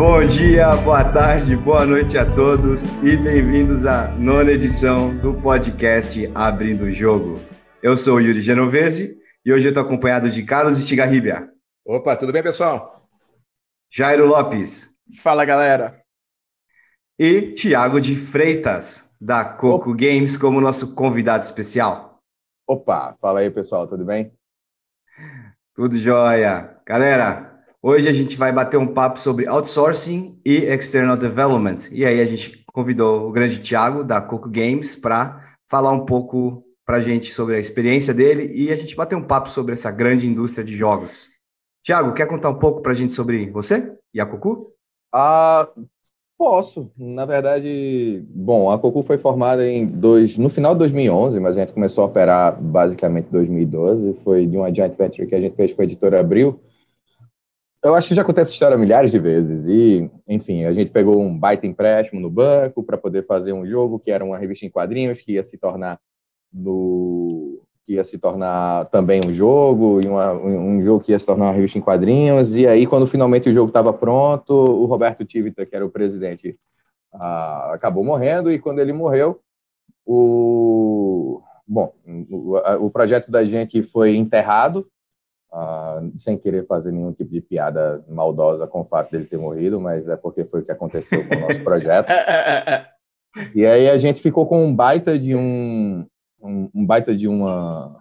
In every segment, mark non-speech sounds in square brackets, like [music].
Bom dia, boa tarde, boa noite a todos e bem-vindos à nona edição do podcast Abrindo o Jogo. Eu sou o Yuri Genovese e hoje eu estou acompanhado de Carlos Estigarribia. Opa, tudo bem, pessoal? Jairo Lopes. Fala, galera. E Tiago de Freitas, da Coco Opa. Games, como nosso convidado especial. Opa, fala aí, pessoal, tudo bem? Tudo jóia. Galera, Hoje a gente vai bater um papo sobre outsourcing e external development. E aí a gente convidou o grande Thiago da Coco Games para falar um pouco para a gente sobre a experiência dele e a gente bater um papo sobre essa grande indústria de jogos. Tiago, quer contar um pouco para a gente sobre você e a Coco? Ah, posso. Na verdade, bom, a Coco foi formada em dois, no final de 2011, mas a gente começou a operar basicamente em 2012. Foi de uma joint venture que a gente fez com a editora Abril eu acho que já acontece essa história milhares de vezes. E, enfim, a gente pegou um baita empréstimo no banco para poder fazer um jogo que era uma revista em quadrinhos que ia se tornar no que ia se tornar também um jogo e uma, um jogo que ia se tornar uma revista em quadrinhos. E aí, quando finalmente o jogo estava pronto, o Roberto Tivita, que era o presidente, ah, acabou morrendo. E quando ele morreu, o bom, o, o projeto da gente foi enterrado Uh, sem querer fazer nenhum tipo de piada maldosa com o fato dele ter morrido, mas é porque foi o que aconteceu com o nosso projeto. [laughs] e aí a gente ficou com um baita de um, um, um, baita de uma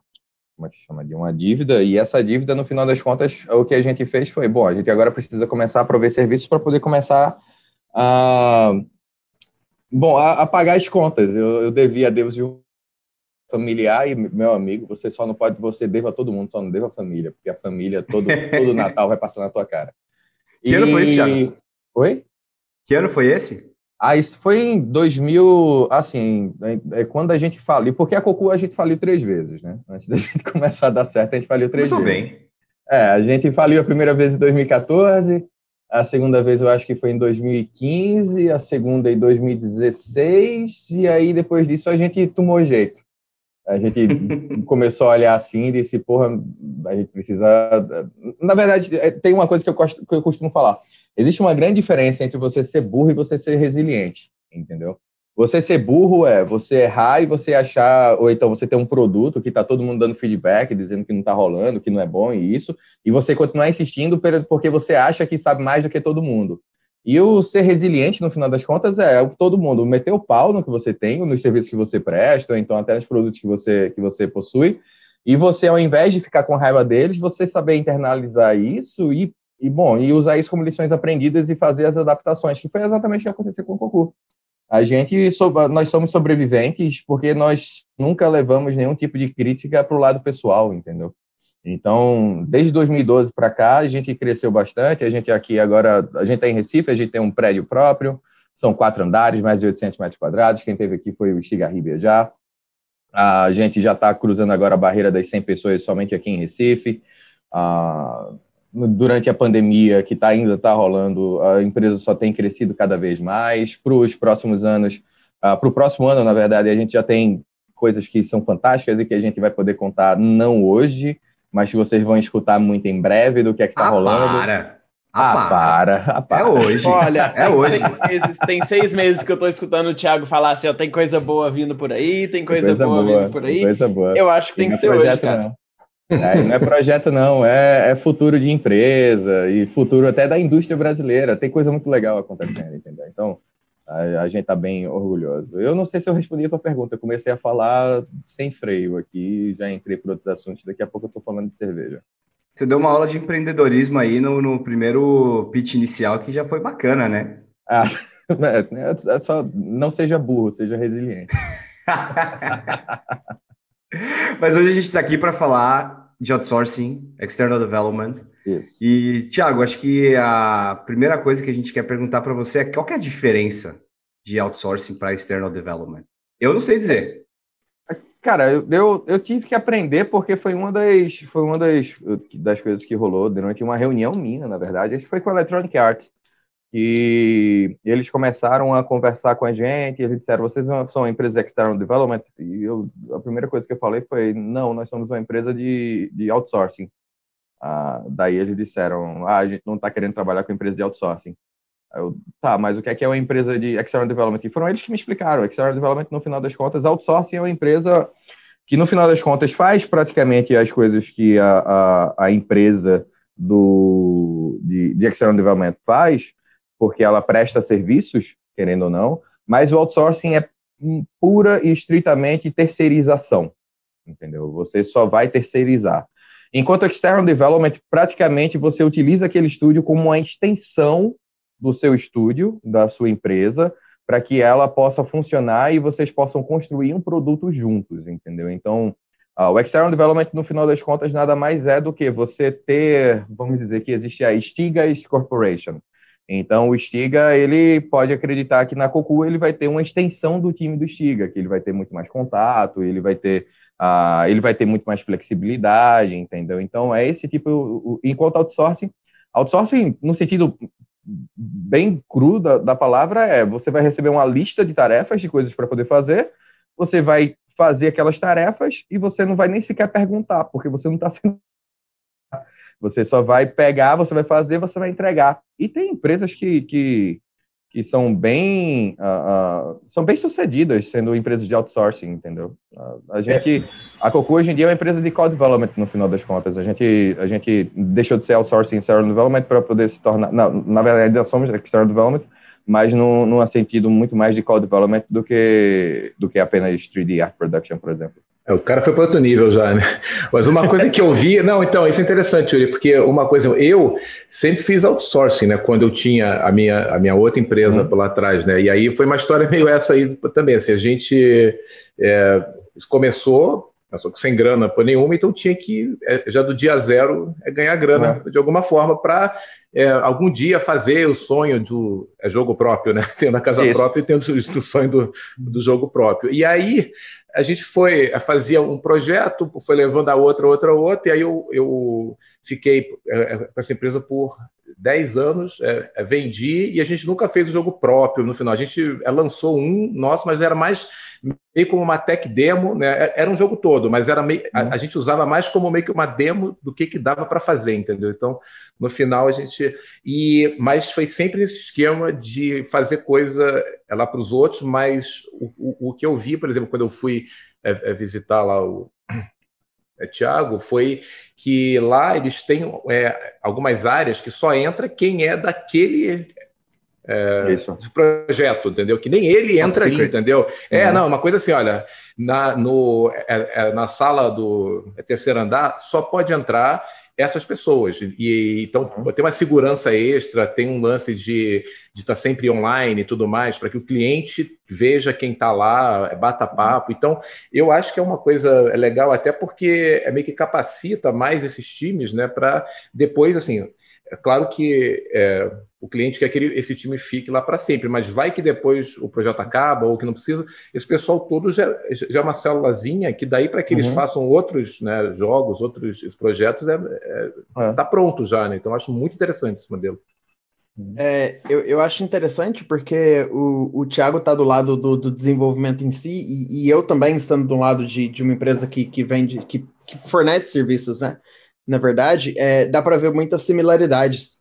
como é que chama de uma dívida e essa dívida no final das contas o que a gente fez foi bom a gente agora precisa começar a prover serviços para poder começar a bom a, a, pagar as contas eu, eu devia a Deus de um familiar e meu amigo, você só não pode, você deva a todo mundo, só não deva a família, porque a família, todo, todo Natal vai passar na tua cara. [laughs] Que e... ano foi esse, Thiago? Oi? Que ano foi esse? Ah, isso foi em 2000, assim, é, é quando a gente faliu, porque a Cocu a gente faliu três vezes, né? Antes da [laughs] gente começar a dar certo, a gente faliu três Começou vezes. bem. É, a gente faliu a primeira vez em 2014, a segunda vez eu acho que foi em 2015, a segunda em 2016, e aí depois disso a gente tomou jeito. A gente começou a olhar assim e disse, porra, a gente precisa. Na verdade, é, tem uma coisa que eu, gosto, que eu costumo falar. Existe uma grande diferença entre você ser burro e você ser resiliente, entendeu? Você ser burro é você errar e você achar, ou então você ter um produto que está todo mundo dando feedback, dizendo que não está rolando, que não é bom e isso, e você continuar insistindo porque você acha que sabe mais do que todo mundo. E o ser resiliente, no final das contas, é todo mundo meter o pau no que você tem, nos serviços que você presta, ou então até nos produtos que você, que você possui, e você, ao invés de ficar com raiva deles, você saber internalizar isso e, e bom, e usar isso como lições aprendidas e fazer as adaptações, que foi exatamente o que aconteceu com o Cocu. A gente, nós somos sobreviventes porque nós nunca levamos nenhum tipo de crítica para o lado pessoal, entendeu? Então, desde 2012 para cá, a gente cresceu bastante. A gente aqui agora, a gente está em Recife, a gente tem um prédio próprio, são quatro andares, mais de 800 metros quadrados. Quem teve aqui foi o Estigarribia já. A gente já está cruzando agora a barreira das 100 pessoas somente aqui em Recife. Ah, durante a pandemia que tá, ainda está rolando, a empresa só tem crescido cada vez mais. Para os próximos anos, ah, para o próximo ano, na verdade, a gente já tem coisas que são fantásticas e que a gente vai poder contar não hoje, mas que vocês vão escutar muito em breve do que é que tá ah, rolando. Para. Ah, ah para. Ah, para. É hoje. Olha, é hoje. Meses, tem seis meses que eu tô escutando o Thiago falar assim, ó, tem coisa boa vindo por aí, tem coisa, coisa boa, boa, vindo por aí. Coisa boa. Eu acho que tem, tem que ser hoje, cara. Não. É, não é projeto, não, é, é, futuro de empresa e futuro até da indústria brasileira. Tem coisa muito legal acontecendo, entendeu? Então, a, gente está bem orgulhoso. Eu não sei se eu respondi a tua pergunta, eu comecei a falar sem freio aqui, já entrei por outros assuntos, daqui a pouco eu estou falando de cerveja. Você deu uma aula de empreendedorismo aí no, no primeiro pitch inicial, que já foi bacana, né? Ah, [laughs] é, é só não seja burro, seja resiliente. [laughs] Mas hoje a gente está aqui para falar de outsourcing, external development. Isso. E, Tiago, acho que a primeira coisa que a gente quer perguntar para você é qual é a diferença de outsourcing para external development? Eu não sei dizer. Cara, eu, eu, eu, tive que aprender porque foi uma das foi uma das, das coisas que rolou durante uma reunião minha, na verdade. Que foi com a Electronic Arts. E eles começaram a conversar com a gente, eles disseram, vocês são uma empresa de external development? E eu, a primeira coisa que eu falei foi, não, nós somos uma empresa de, de outsourcing. Ah, daí eles disseram, ah, a gente não está querendo trabalhar com empresa de outsourcing. Eu, tá, mas o que é que é uma empresa de external development? E foram eles que me explicaram. External development, no final das contas, outsourcing é uma empresa que, no final das contas, faz praticamente as coisas que a, a, a empresa do, de, de external development faz, porque ela presta serviços, querendo ou não, mas o outsourcing é pura e estritamente terceirização, entendeu? Você só vai terceirizar. Enquanto external development, praticamente você utiliza aquele estúdio como uma extensão do seu estúdio, da sua empresa, para que ela possa funcionar e vocês possam construir um produto juntos, entendeu? Então, uh, o external development, no final das contas, nada mais é do que você ter, vamos dizer que existe a Stigas Corporation. Então, o Stiga, ele pode acreditar que na Cocu ele vai ter uma extensão do time do Stiga, que ele vai ter muito mais contato, ele vai ter, uh, ele vai ter muito mais flexibilidade, entendeu? Então, é esse tipo, enquanto outsourcing, outsourcing no sentido bem cru da, da palavra é: você vai receber uma lista de tarefas, de coisas para poder fazer, você vai fazer aquelas tarefas e você não vai nem sequer perguntar, porque você não está [laughs] sendo. Você só vai pegar, você vai fazer, você vai entregar. E tem empresas que, que que são bem uh, uh, são bem sucedidas sendo empresas de outsourcing, entendeu? Uh, a gente a Cocu hoje em dia é uma empresa de code development no final das contas. A gente a gente deixou de ser outsourcing external development para poder se tornar não, na verdade ainda somos external development, mas num, num sentido muito mais de code development do que do que apenas 3D art production, por exemplo. É, o cara foi para outro nível já, né? Mas uma coisa que eu vi, não, então, isso é interessante, Yuri, porque uma coisa, eu sempre fiz outsourcing, né? Quando eu tinha a minha, a minha outra empresa uhum. lá atrás, né? E aí foi uma história meio essa aí também, assim, a gente é, começou, só que sem grana por nenhuma, então tinha que, é, já do dia zero, é ganhar grana uhum. de alguma forma para é, algum dia fazer o sonho do é jogo próprio, né? [laughs] Tendo a casa Isso. própria e tendo o sonho do, do jogo próprio. E aí a gente foi, fazia um projeto, foi levando a outra, outra, outra, e aí eu, eu fiquei é, é, com essa empresa por 10 anos, é, é, vendi, e a gente nunca fez o jogo próprio no final. A gente é, lançou um nosso, mas era mais meio como uma tech demo, né? É, era um jogo todo, mas era meio, a, a, gente usava mais como meio que uma demo do que, que dava para fazer, entendeu? Então, no final a gente. E, mas foi sempre esse esquema de fazer coisa lá para os outros, mas o, o, o, que eu vi, por exemplo, quando eu fui é, é, visitar lá o. É, Tiago, foi que lá eles têm é, algumas áreas que só entra quem é daquele é, projeto, entendeu? Que nem ele entra ali, entendeu? É, uhum. não, uma coisa assim, olha, na, no, é, é, na sala do terceiro andar só pode entrar essas pessoas. E então uhum. tem uma segurança extra, tem um lance de estar tá sempre online e tudo mais, para que o cliente veja quem está lá, bata uhum. papo. Então, eu acho que é uma coisa legal, até porque é meio que capacita mais esses times, né? Para depois, assim, é claro que é, o cliente quer que ele, esse time fique lá para sempre, mas vai que depois o projeto acaba ou que não precisa, esse pessoal todo já, já é uma célulazinha que daí para que eles uhum. façam outros né, jogos, outros projetos, é, é, é. Tá pronto já, né? Então acho muito interessante esse modelo. É, eu, eu acho interessante porque o, o Thiago está do lado do, do, desenvolvimento em si e, e, eu também estando do lado de, de uma empresa que, que vende, que, que fornece serviços, né? Na verdade, é, dá para ver muitas similaridades.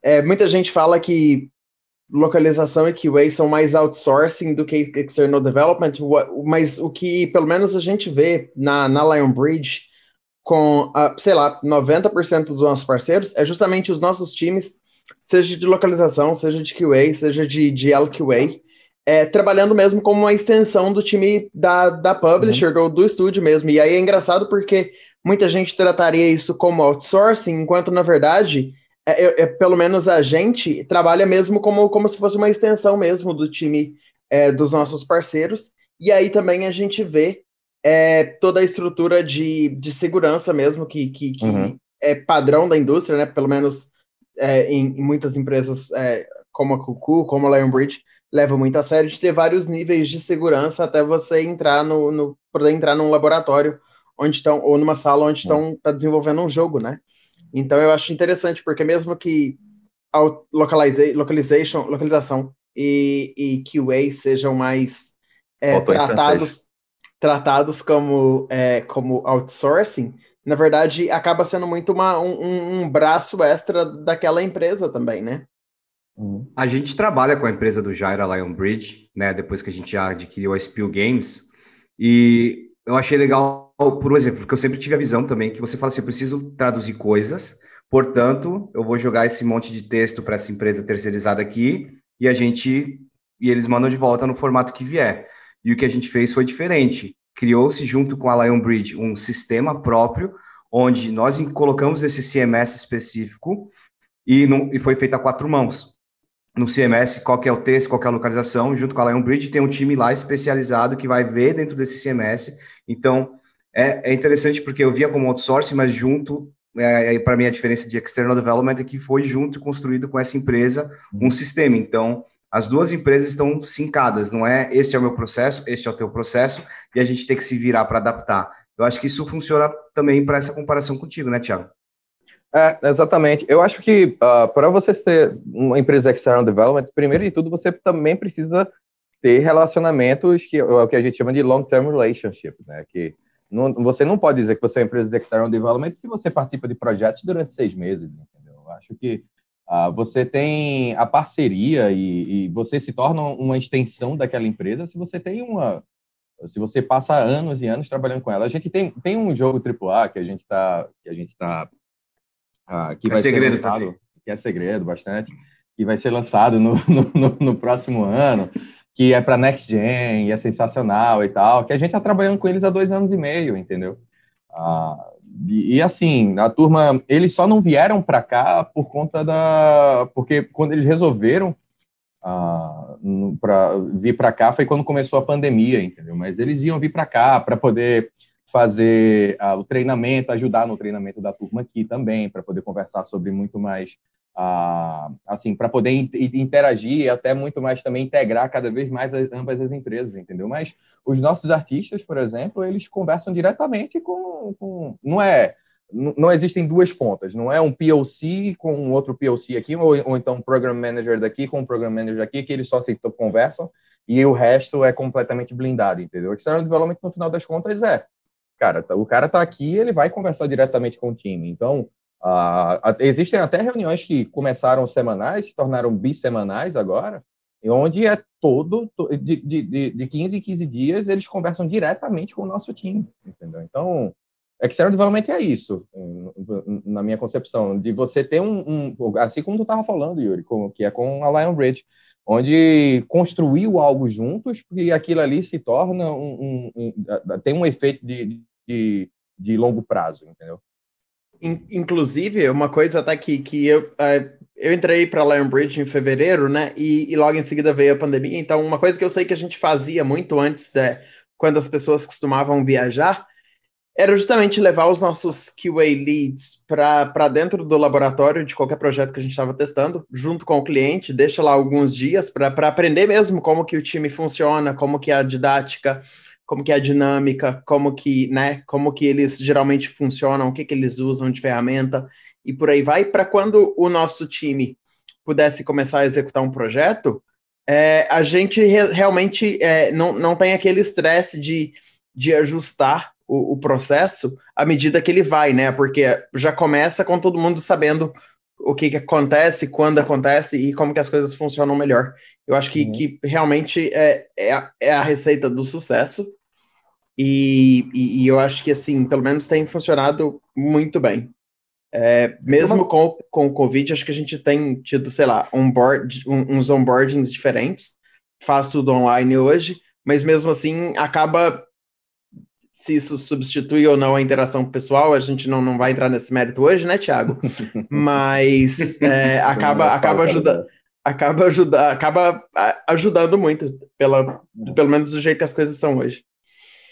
É, muita gente fala que localização e QA são mais outsourcing do que external development, mas o que pelo menos a gente vê na, na Lionbridge com, uh, sei lá, 90% dos nossos parceiros é justamente os nossos times, seja de localização, seja de QA, seja de, de LQA, é, trabalhando mesmo como uma extensão do time da, da publisher, uhum. do, do estúdio mesmo. E aí é engraçado porque muita gente trataria isso como outsourcing, enquanto na verdade, é, é, é, pelo menos a gente trabalha mesmo como, como se fosse uma extensão mesmo do time é, dos nossos parceiros. E aí também a gente vê é, toda a estrutura de, de segurança mesmo, que, que, que uhum. é padrão da indústria, né? Pelo menos é, em, em, muitas empresas como a Cucu, como a Lionbridge, leva muito a sério de ter vários níveis de segurança até você entrar no, no poder entrar num laboratório onde estão, ou numa sala onde estão tá desenvolvendo um jogo, né? Então eu acho interessante, porque mesmo que localiza localization, localização e, e QA sejam mais é, tratados, tratados como, é, como outsourcing, na verdade acaba sendo muito uma, um, um braço extra daquela empresa também, né? Uhum. A gente trabalha com a empresa do Jairo, a Lion Bridge, né? Depois que a gente já adquiriu a Spill Games. E eu achei legal, por exemplo, porque eu sempre tive a visão também que você fala assim: eu preciso traduzir coisas, portanto, eu vou jogar esse monte de texto para essa empresa terceirizada aqui e a gente. E eles mandam de volta no formato que vier. E o que a gente fez foi diferente. Criou-se, junto com a Lion Bridge, um sistema próprio, onde nós colocamos esse CMS específico e, e foi feito a quatro mãos no CMS qual é o texto, qual é a localização, junto com a Lion Bridge tem um time lá especializado que vai ver dentro desse CMS. Então, é, é interessante porque eu via como outsourcing, mas junto, é, para mim a diferença de external development é que foi junto e construído com essa empresa um uhum. sistema. Então, as duas empresas estão sincadas, não é este é o meu processo, este é o teu processo, e a gente tem que se virar para adaptar. Eu acho que isso funciona também para essa comparação contigo, né, Tiago? É, exatamente. Eu acho que uh, ah, para você ser uma empresa de external development, primeiro de tudo, você também precisa ter relacionamentos que é o que a gente chama de long-term relationship, né? Que não, você não pode dizer que você é uma empresa de external development se você participa de projetos durante seis meses, entendeu? Eu acho que uh, você tem a parceria e, e você se torna uma extensão daquela empresa se você tem uma se você passa anos e anos trabalhando com ela. A gente tem, tem um jogo AAA que a gente está que a gente tá ah, que é vai segredo ser lançado, também. que é segredo bastante, que vai ser lançado no, [laughs] no, no próximo ano, que é para Next Gen, e é sensacional e tal, que a gente está trabalhando com eles há dois anos e meio, entendeu? Ah, e, e, assim, a turma, eles só não vieram para cá por conta da. Porque quando eles resolveram ah, para vir para cá foi quando começou a pandemia, entendeu? Mas eles iam vir para cá para poder fazer uh, o treinamento, ajudar no treinamento da turma aqui também, para poder conversar sobre muito mais, assim, para poder interagir e até muito mais também integrar cada vez mais as, ambas as empresas, entendeu? Mas os nossos artistas, por exemplo, eles conversam diretamente com, com não é não existem duas pontas, não é um POC com um outro POC aqui, ou, ou então um Program Manager daqui com um Program Manager aqui, que eles só se conversam e o resto é completamente blindado, entendeu? External Development, no final das contas, é cara, tá, o cara tá aqui, ele vai conversar diretamente com o time. Então, uh, existem até reuniões que começaram semanais, se tornaram bissemanais agora, onde é todo, de, de, de 15 em 15 dias, eles conversam diretamente com o nosso time, entendeu? Então, External Development é isso, na minha concepção, de você ter um, um assim como tu estava falando, Yuri, com, que é com a Lion Bridge, onde construiu algo juntos, porque aquilo ali se torna um, um, um tem um efeito de, de, de longo prazo, entendeu? Inclusive, uma coisa até que, que eu, é, eu entrei para Lionbridge em fevereiro, né? E, e, logo em seguida veio a pandemia. Então, uma coisa que eu sei que a gente fazia muito antes, de, quando as pessoas costumavam viajar, era justamente levar os nossos QA leads para dentro do laboratório de qualquer projeto que a gente estava testando, junto com o cliente, deixa lá alguns dias para aprender mesmo como que o time funciona, como que é a didática, como que é a dinâmica, como que, né, como que eles geralmente funcionam, o que que eles usam de ferramenta e por aí vai, para quando o nosso time pudesse começar a executar um projeto, é, a gente re realmente é, não, não tem aquele estresse de, de ajustar o, o, processo à medida que ele vai, né? Porque já começa com todo mundo sabendo o que, que acontece, quando acontece e como que as coisas funcionam melhor. Eu acho que, uhum. que realmente é, é, a, é a receita do sucesso. E, e, e, eu acho que, assim, pelo menos tem funcionado muito bem. É, mesmo com, com o Covid, acho que a gente tem tido, sei lá, onboard, um, uns onboardings diferentes. Faço tudo online hoje, mas mesmo assim acaba. Se isso substitui ou não a interação pessoal, a gente não, não vai entrar nesse mérito hoje, né, Thiago? [laughs] Mas é, acaba, acaba ajudando acaba ajuda, acaba ajudando muito, pela, pelo menos do jeito que as coisas são hoje.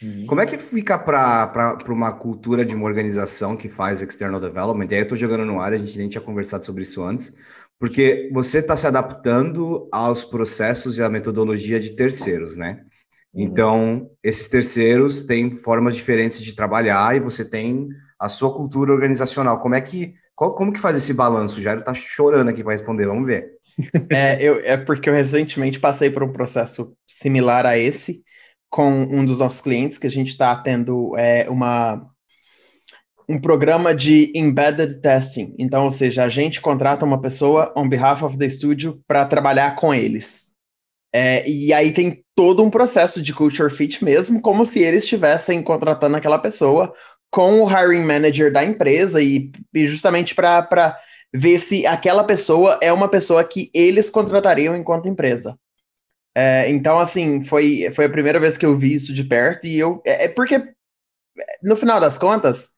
Uhum. Como é que fica para uma cultura de uma organização que faz external development? E aí eu estou jogando no ar, a gente nem tinha conversado sobre isso antes, porque você está se adaptando aos processos e à metodologia de terceiros, né? Uhum. Então, esses terceiros têm formas diferentes de trabalhar e você tem a sua cultura organizacional. Como é que, qual, como que faz esse balanço? O Jairo está chorando aqui para responder, vamos ver. [laughs] É, eu, é porque eu recentemente passei por um processo similar a esse, com um dos nossos clientes, que a gente está tendo é, uma. um programa de embedded testing. Então, ou seja, a gente contrata uma pessoa on behalf of the studio para trabalhar com eles. É, e aí tem todo um processo de culture fit mesmo, como se eles estivessem contratando aquela pessoa com o hiring manager da empresa e, e justamente para ver se aquela pessoa é uma pessoa que eles contratariam enquanto empresa. É, então, assim, foi, foi a primeira vez que eu vi isso de perto e eu. É, é porque, no final das contas,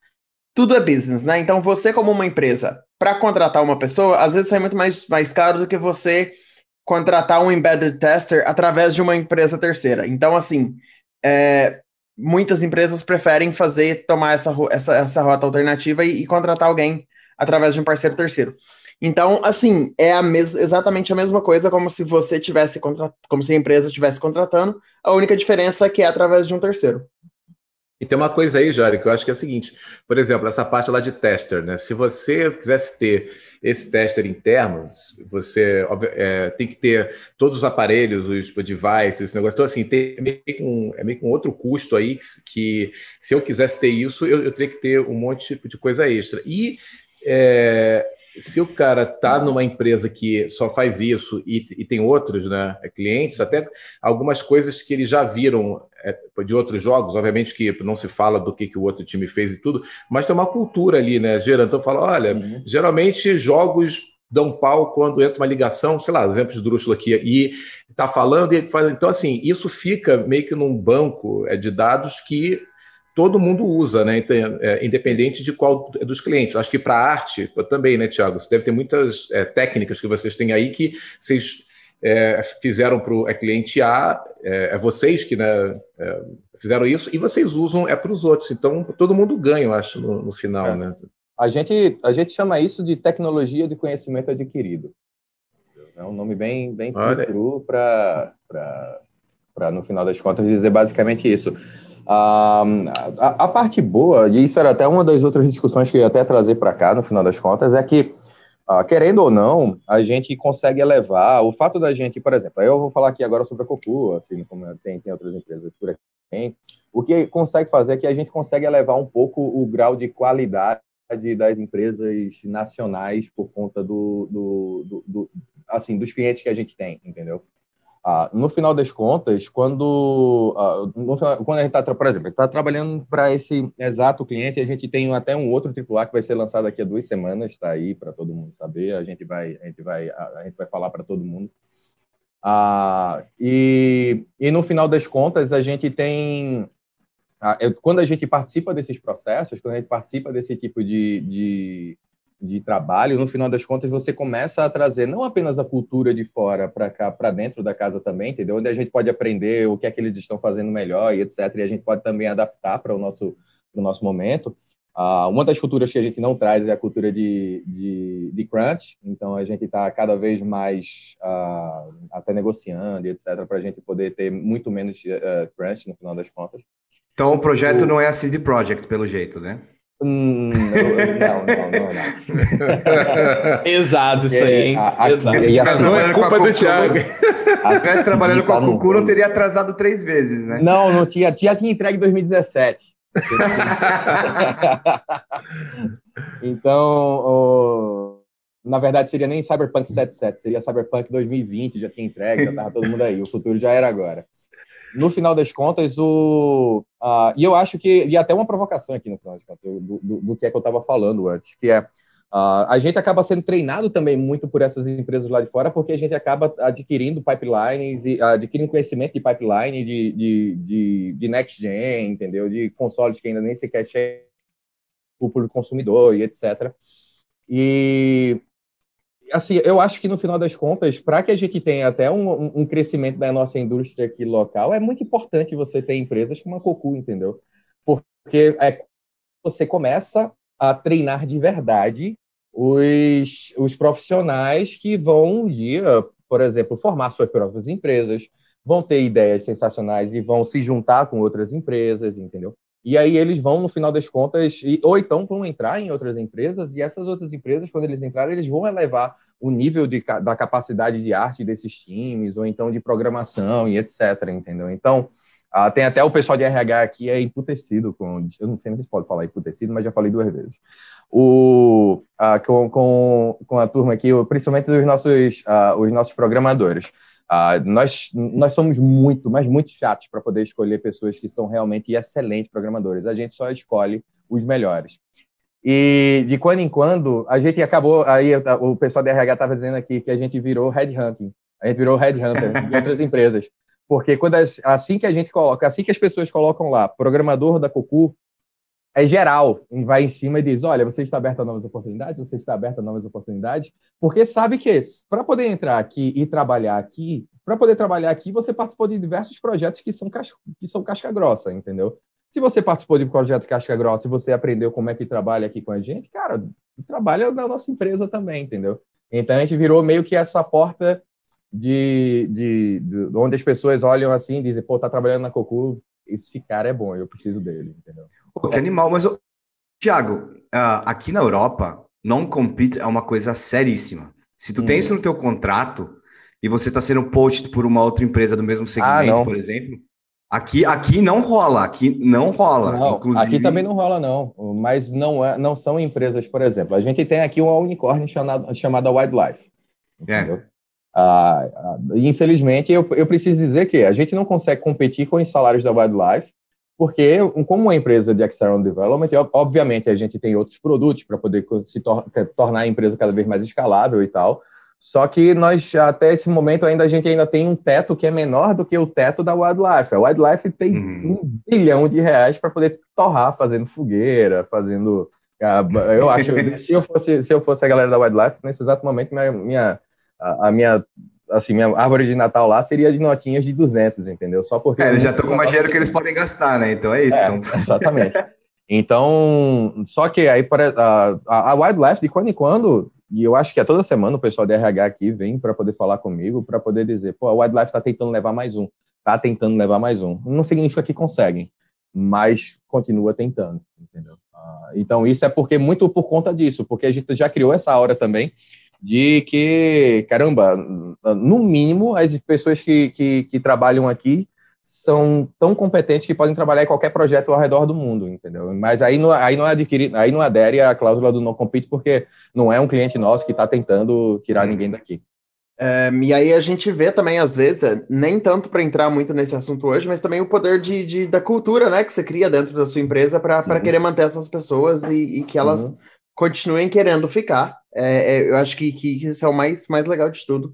tudo é business, né? Então, você, como uma empresa, para contratar uma pessoa, às vezes é muito mais, mais caro do que você contratar um embedded tester através de uma empresa terceira. Então, assim, é, muitas empresas preferem fazer, tomar essa, essa, essa rota alternativa e, e, contratar alguém através de um parceiro terceiro. Então, assim, é a mes exatamente a mesma coisa como se você tivesse como se a empresa estivesse contratando, a única diferença é que é através de um terceiro. E tem uma coisa aí, Jari, que eu acho que é o seguinte: por exemplo, essa parte lá de tester, né? Se você quisesse ter esse tester interno, você é, tem que ter todos os aparelhos, os devices, esse negócio. Então, assim, tem é meio é meio que um outro custo aí que, que, se eu quisesse ter isso, eu, eu teria que ter um monte de coisa extra. E é, se o cara está numa empresa que só faz isso e, e, tem outros né, clientes, até algumas coisas que eles já viram é, de outros jogos, obviamente que não se fala do que, que o outro time fez e tudo, mas tem uma cultura ali, né, gerando. Então, fala, olha, uhum. geralmente jogos dão pau quando entra uma ligação, sei lá, exemplo de Drúxula aqui, e está falando, e faz, então assim, isso fica meio que num banco é, de dados que todo mundo usa, né? Então, é, independente de qual dos clientes. Acho que para arte também, né, Tiago? Você deve ter muitas é, técnicas que vocês têm aí que vocês é, fizeram para o é, cliente A, é, é, vocês que né, é, fizeram isso, e vocês usam é para os outros. Então, todo mundo ganha, eu acho, no, no final, é. né? A gente, a gente chama isso de tecnologia de conhecimento adquirido. É um nome bem, bem cru para, no final das contas, dizer basicamente isso. A, a, a, parte boa, e isso era até uma das outras discussões que eu ia até trazer para cá, no final das contas, é que, uh, querendo ou não, a gente consegue elevar o fato da gente, por exemplo, eu vou falar aqui agora sobre a Cocu, assim, como tem, tem outras empresas por aqui, o que consegue fazer é que a gente consegue elevar um pouco o grau de qualidade das empresas nacionais por conta do, do, do, do assim, dos clientes que a gente tem, entendeu? Ah, no final das contas, quando, ah, no, quando a gente está, por exemplo, está trabalhando para esse exato cliente, a gente tem até um outro AAA que vai ser lançado daqui a duas semanas, está aí para todo mundo saber, a gente vai, a gente vai, a gente vai falar para todo mundo. Ah, e, e no final das contas, a gente tem, ah, quando a gente participa desses processos, quando a gente participa desse tipo de, de de trabalho, no final das contas você começa a trazer não apenas a cultura de fora para cá, para dentro da casa também, entendeu? Onde a gente pode aprender o que é que eles estão fazendo melhor e etc. E a gente pode também adaptar para o nosso o nosso momento. Uh, uma das culturas que a gente não traz é a cultura de, de, de crunch, então a gente está cada vez mais uh, até negociando e etc. para a gente poder ter muito menos uh, crunch no final das contas. Então o projeto o... não é a CD Project, pelo jeito, né? Hum, não, não, não, não. Pesado isso aí, hein? A, a, Pesado. Se tivesse não é culpa do Thiago. Se tivesse trabalhando com a Cucu, não teria atrasado três vezes, né? Não, não tinha. Tinha, tinha entregue em 2017. [laughs] então, na verdade, seria nem Cyberpunk 77, seria Cyberpunk 2020, já tinha entregue, já estava todo mundo aí. O futuro já era agora no final das contas, o. Uh, e eu acho que. E até uma provocação aqui no final contas, do, do, do que é que eu estava falando antes, que é. Uh, a gente acaba sendo treinado também muito por essas empresas lá de fora, porque a gente acaba adquirindo pipelines e adquirindo conhecimento de pipeline, de, de, de, de next gen, entendeu? De consoles que ainda nem sequer chegam para o público consumidor e etc. E assim, eu acho que no final das contas, para que a gente tenha até um, um, crescimento da nossa indústria aqui local, é muito importante você ter empresas como a Cocu, entendeu? Porque é, você começa a treinar de verdade os, os profissionais que vão ir, por exemplo, formar suas próprias empresas, vão ter ideias sensacionais e vão se juntar com outras empresas, entendeu? E aí eles vão, no final das contas, ou então vão entrar em outras empresas, e essas outras empresas, quando eles entrarem, eles vão elevar o nível de, da capacidade de arte desses times, ou então de programação e etc, entendeu? Então, Ah, tem até o pessoal de RH aqui é emputecido com. Eu não sei se pode falar emputecido, mas já falei duas vezes. O, ah, com, com, com a turma aqui, principalmente os nossos, ah, os nossos programadores. Ah, nós, nós somos muito, mas muito chatos para poder escolher pessoas que são realmente excelentes programadores. A gente só escolhe os melhores. E de quando em quando, a gente acabou, aí o pessoal da RH estava dizendo aqui que a gente virou headhunting. A gente virou headhunter de outras empresas. Porque quando assim que a gente coloca, assim que as pessoas colocam lá, programador da Cocu, é geral, vai em cima e diz: olha, você está aberto a novas oportunidades, você está aberto a novas oportunidades, porque sabe que para poder entrar aqui e trabalhar aqui, para poder trabalhar aqui, você participou de diversos projetos que são, casca, que são casca grossa, entendeu? Se você participou de um projeto casca grossa e você aprendeu como é que trabalha aqui com a gente, cara, trabalha na nossa empresa também, entendeu? Então a gente virou meio que essa porta de, de, de, onde as pessoas olham assim e dizem, pô, tá trabalhando na Cocu, esse cara é bom, eu preciso dele, entendeu? Pô, que animal, mas, Tiago, uh, aqui na Europa, non-compete é uma coisa seríssima. Se tu hum. tem isso no teu contrato e você está sendo poached por uma outra empresa do mesmo segmento, ah, por exemplo, aqui, aqui não rola, aqui não rola. Não, inclusive... Aqui também não rola, não. Mas não, é, não são empresas, por exemplo. A gente tem aqui uma unicórnio chamada, chamada Wildlife. É. Entendeu? É. Ah, ah, infelizmente, eu, eu preciso dizer que a gente não consegue competir com os salários da Wildlife, porque, como uma empresa de external development, obviamente a gente tem outros produtos para poder se tor tornar a empresa cada vez mais escalável e tal. Só que nós, até esse momento, ainda a gente ainda tem um teto que é menor do que o teto da Wildlife. A Wildlife tem uhum. um bilhão de reais para poder torrar fazendo fogueira, fazendo. Uh, eu acho, [laughs] se eu fosse se eu fosse a galera da Wildlife, nesse exato momento, minha, minha a, a, minha assim, minha árvore de Natal lá seria de notinhas de 200, entendeu? Só porque... É, eles já estão com mais dinheiro que eles podem gastar, né? Então é isso. É, então... [laughs] Exatamente. Então, só que aí a, a, a Wildlife, de quando em quando, e eu acho que é toda semana o pessoal da RH aqui vem para poder falar comigo, para poder dizer, pô, a Wildlife está tentando levar mais um, está tentando levar mais um. Não significa que conseguem, mas continua tentando, entendeu? Ah, então, isso é porque muito por conta disso, porque a gente já criou essa hora também de que, caramba, no mínimo, as pessoas que, que, que, trabalham aqui são tão competentes que podem trabalhar em qualquer projeto ao redor do mundo, entendeu? Mas aí não, aí não adquire, aí não adere à cláusula do não compete, porque não é um cliente nosso que está tentando tirar ninguém daqui. É, e aí a gente vê também, às vezes, nem tanto para entrar muito nesse assunto hoje, mas também o poder de, de, da cultura né, que você cria dentro da sua empresa para querer manter essas pessoas e, e que elas uhum. continuem querendo ficar. É, é, eu acho que, que isso é o mais, mais legal de tudo.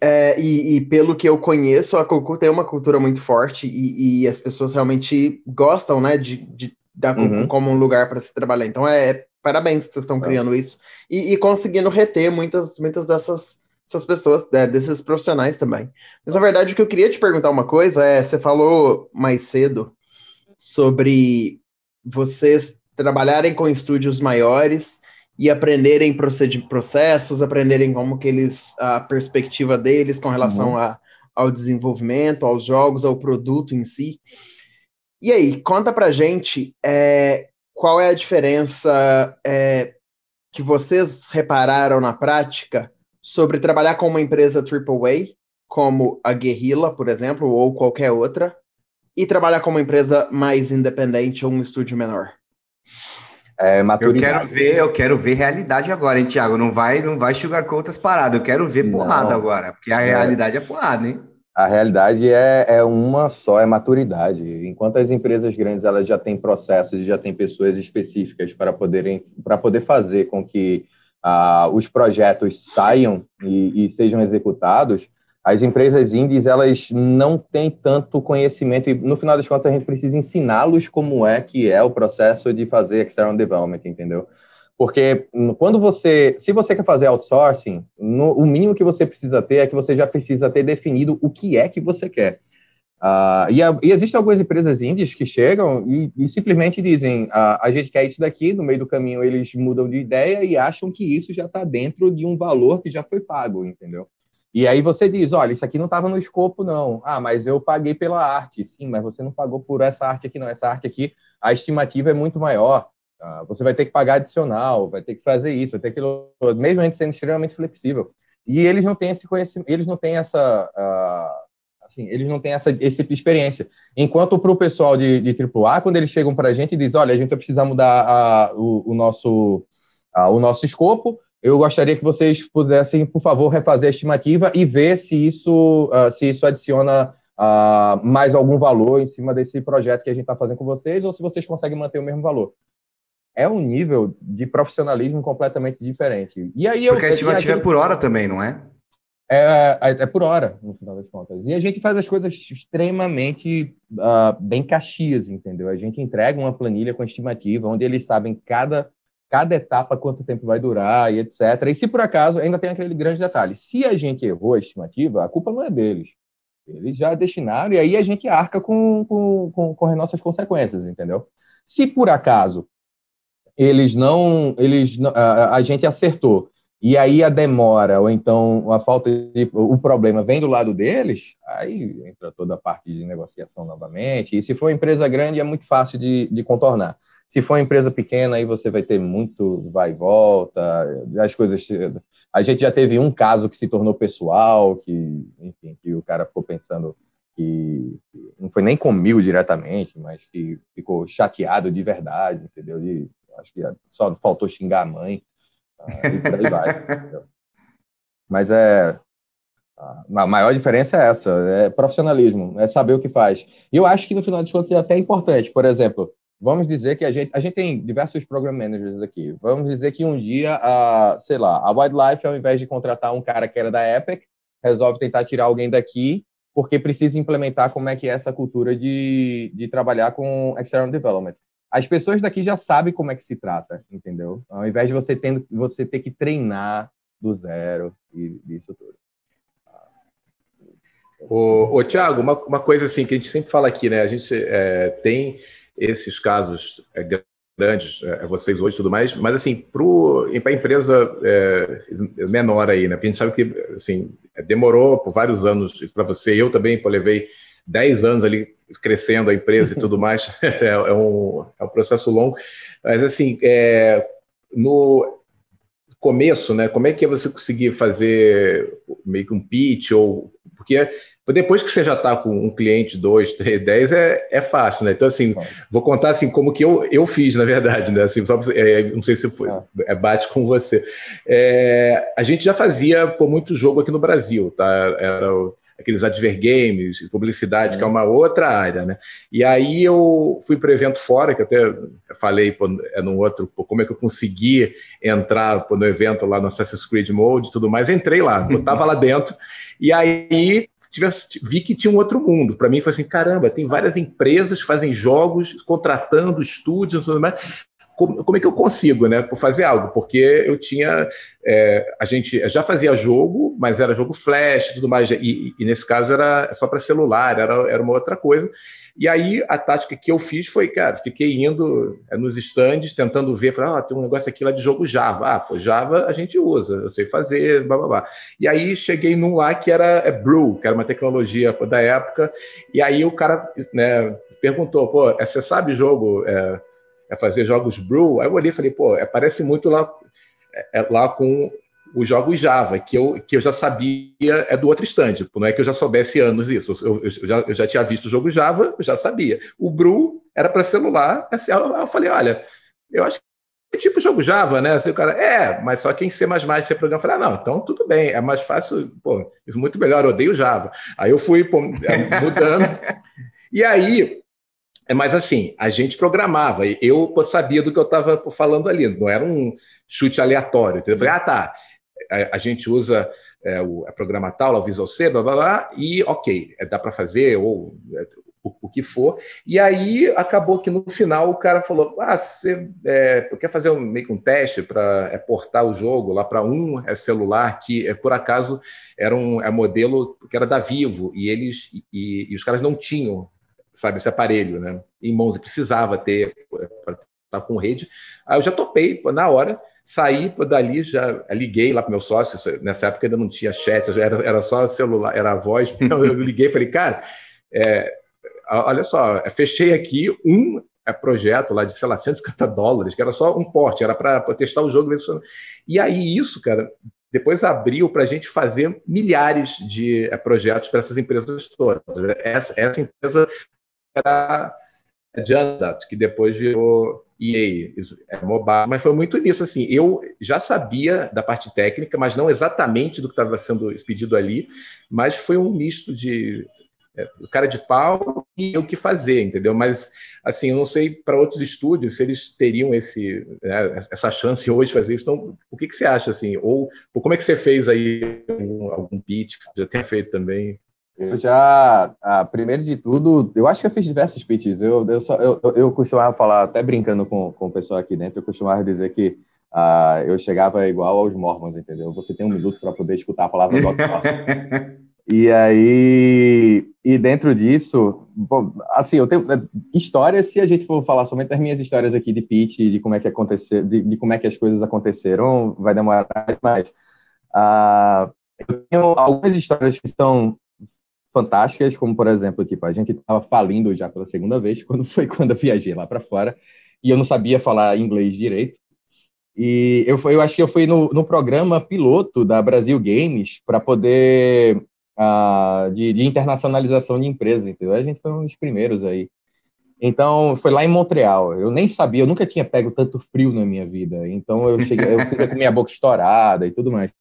É, e, e, pelo que eu conheço, a Cocu tem uma cultura muito forte e, e as pessoas realmente gostam, né, de, de da Cocu uhum. como um lugar para se trabalhar. Então, é, é parabéns que vocês estão criando isso e, e, conseguindo reter muitas, muitas dessas, dessas pessoas, né, desses profissionais também. Mas na verdade, o que eu queria te perguntar uma coisa é: você falou mais cedo sobre vocês trabalharem com estúdios maiores e aprenderem processos, aprenderem como que eles, a perspectiva deles com relação uhum. a, ao desenvolvimento, aos jogos, ao produto em si. E aí, conta pra gente é, qual é a diferença é, que vocês repararam na prática sobre trabalhar com uma empresa AAA, como a Guerrilla, por exemplo, ou qualquer outra, e trabalhar com uma empresa mais independente ou um estúdio menor. É, eu quero ver, eu quero ver realidade agora, hein, Thiago? Não vai, não vai sugarcoat as paradas. Eu quero ver porrada não, agora, porque a é. realidade é porrada, hein? A realidade é, é uma só, é maturidade. Enquanto as empresas grandes elas já têm processos e já têm pessoas específicas para poderem para poder fazer com que ah, os projetos saiam e, e sejam executados, as empresas indies elas não têm tanto conhecimento e no final das contas a gente precisa ensiná-los como é que é o processo de fazer external development, entendeu? Porque quando você, se você quer fazer outsourcing, no, o mínimo que você precisa ter é que você já precisa ter definido o que é que você quer. Uh, e, a, e, existem algumas empresas indies que chegam e, e simplesmente dizem: uh, a gente quer isso daqui, no meio do caminho eles mudam de ideia e acham que isso já está dentro de um valor que já foi pago, entendeu? E aí você diz, olha, isso aqui não estava no escopo, não. Ah, mas eu paguei pela arte. Sim, mas você não pagou por essa arte aqui, não. Essa arte aqui, a estimativa é muito maior. Ah, você vai ter que pagar adicional, vai ter que fazer isso, vai ter aquilo, mesmo a gente sendo extremamente flexível. E eles não têm esse conhecimento, eles não têm essa, uh, Assim, eles não têm essa, essa experiência. Enquanto para o pessoal de, de AAA, quando eles chegam para a gente e dizem, olha, a gente vai precisar mudar o, o, nosso, a, o nosso escopo, eu gostaria que vocês pudessem, por favor, refazer a estimativa e ver se isso, uh, se isso adiciona uh, mais algum valor em cima desse projeto que a gente está fazendo com vocês, ou se vocês conseguem manter o mesmo valor. É um nível de profissionalismo completamente diferente. E aí eu, Porque a estimativa é por hora também, não é? É, é, é, por hora, no final das contas. E a gente faz as coisas extremamente uh, bem caxias, entendeu? A gente entrega uma planilha com estimativa, onde eles sabem cada cada etapa, quanto tempo vai durar e etc. E se por acaso, ainda tem aquele grande detalhe: se a gente errou a estimativa, a culpa não é deles. Eles já destinaram e aí a gente arca com, com, com, com as nossas consequências, entendeu? Se por acaso eles não, eles a, a gente acertou e aí a demora ou então a falta de o problema vem do lado deles, aí entra toda a parte de negociação novamente. E se for empresa grande é muito fácil de, de contornar. Se for uma empresa pequena, aí você vai ter muito vai e volta, as coisas. A gente já teve um caso que se tornou pessoal, que, enfim, que o cara ficou pensando que não foi nem comigo diretamente, mas que ficou chateado de verdade, entendeu? De, acho que só faltou xingar a mãe uh, e por aí vai. Entendeu? Mas é a maior diferença é essa, é profissionalismo, é saber o que faz. E eu acho que no final das contas é até importante. Por exemplo, Vamos dizer que a gente, a gente tem diversos program managers aqui. Vamos dizer que um dia, a, sei lá, a Wildlife, ao invés de contratar um cara que era da Epic, resolve tentar tirar alguém daqui porque precisa implementar como é que é essa cultura de, de trabalhar com external development. As pessoas daqui já sabem como é que se trata, entendeu? Ao invés de você, tendo, você ter que treinar do zero e isso tudo. Ô, Tiago, uma, uma coisa assim que a gente sempre fala aqui, né? A gente é, tem esses casos é, grandes, é, vocês hoje tudo mais, mas assim, para a empresa é, menor aí, né? Porque a gente sabe que assim, demorou por vários anos para você, eu também pô, levei 10 anos ali crescendo a empresa e tudo [laughs] mais, [laughs] é, é, um, é um processo longo, mas assim, é, no começo, né? Como é que é você conseguir fazer meio que um pitch ou porque depois que você já está com um cliente, dois, três, dez, é, é fácil, né? Então, assim, vou contar assim como que eu, eu fiz, na verdade, né? Assim, só, é, não sei se foi, ah. é, bate com você. É, a gente já fazia por muito jogo aqui no Brasil, tá? Era aqueles advergames, publicidade, que é uma outra área, né? E aí eu fui para o evento fora, que até falei pô, é num outro, pô, como é que eu consegui entrar pô, no evento lá no Assassin's Creed Mode e tudo mais, entrei lá, eu estava lá dentro, e aí tivesse, vi que tinha um outro mundo. Para mim foi assim, caramba, tem várias empresas que fazem jogos, contratando estúdios, tudo mais como, como, é que eu consigo, né, fazer algo? Porque eu tinha, é, a gente já fazia jogo, mas era jogo flash e tudo mais, e, e, nesse caso era só para celular, era, era uma outra coisa. E aí a tática que eu fiz foi, cara, fiquei indo é, nos stands, tentando ver, falei, ah, tem um negócio aqui lá de jogo Java. Ah, pô, Java a gente usa, eu sei fazer, blá blá blá. E aí cheguei num lá que era é, Brew, que era uma tecnologia da época, e aí o cara né, perguntou, pô, é, você sabe jogo? É, é fazer jogos Brew. Aí eu olhei e falei, pô, é, parece muito lá, é, é, lá com os jogos Java, que eu, que eu já sabia é do outro stand. Não é que eu já soubesse anos isso. Eu, eu, já, eu já tinha visto o jogo Java, eu já sabia. O Brew era para celular. Assim, eu, falei, olha, eu acho que é tipo jogo Java, né? Assim, o cara, é, mas só quem C++ você programa. Eu falei, ah, não, então tudo bem, é mais fácil, pô, isso muito melhor, eu odeio Java. Aí eu fui pô, mudando. [laughs] e aí, é, mas assim, a gente programava, eu sabia do que eu estava falando ali, não era um chute aleatório. Eu falei, ah, tá, a, a gente usa é, o, a programa tal, o Visual C, blá, blá, blá, e ok, é, dá para fazer, ou é, o, o, que for. E aí acabou que no final o cara falou: ah, você é, quer fazer um, meio que um teste para é, portar o jogo lá para um é, celular que, é, por acaso, era um é, modelo que era da Vivo, e eles e, e os caras não tinham sabe, esse aparelho, né? Em mãos, precisava ter para estar com rede. Aí eu já topei na hora, saí dali, já liguei lá para meu sócio. Nessa época ainda não tinha chat, era, era só celular, era a voz. [laughs] Eu, eu liguei e falei, cara, é, olha só, fechei aqui um é, projeto lá de, sei lá, 150 dólares, que era só um porte, era para testar o jogo. E aí isso, cara, depois abriu para a gente fazer milhares de é, projetos para essas empresas todas. Essa, essa empresa era Jandat, que depois virou EA, é mobile, mas foi muito nisso, assim, eu já sabia da parte técnica, mas não exatamente do que estava sendo pedido ali, mas foi um misto de é, cara de pau e o que fazer, entendeu? Mas, assim, eu não sei para outros estúdios se eles teriam esse, né, essa chance hoje de fazer isso. Então, o que, que você acha, assim? Ou, ou como é que você fez aí algum, algum pitch já tenha feito também? Eu já, ah, primeiro de tudo, eu acho que eu fiz diversos pitches. Eu, eu, só, eu, eu costumava falar, até brincando com, com o pessoal aqui dentro, eu costumava dizer que ah, eu chegava igual aos mormons, entendeu? Você tem um minuto para poder escutar a palavra do [laughs] E aí, e dentro disso, bom, assim, eu tenho é, histórias, se a gente for falar somente das minhas histórias aqui de pitch, de como é que aconteceu, de, de como é que as coisas aconteceram, vai demorar mais. Uh, eu tenho algumas histórias que são fantásticas, como por exemplo, tipo, a gente estava falindo já pela segunda vez, [laughs] quando foi quando eu viajei lá para fora, e eu não sabia falar inglês direito. E eu, eu acho que eu fui no, no programa piloto da Brasil Games para poder uh, de, de, internacionalização de empresas, entendeu? A gente foi um dos primeiros aí. Então, foi lá em Montreal. Eu nem sabia, eu nunca tinha pego tanto frio na minha vida. Então, eu cheguei, eu fiquei com minha boca estourada e tudo mais.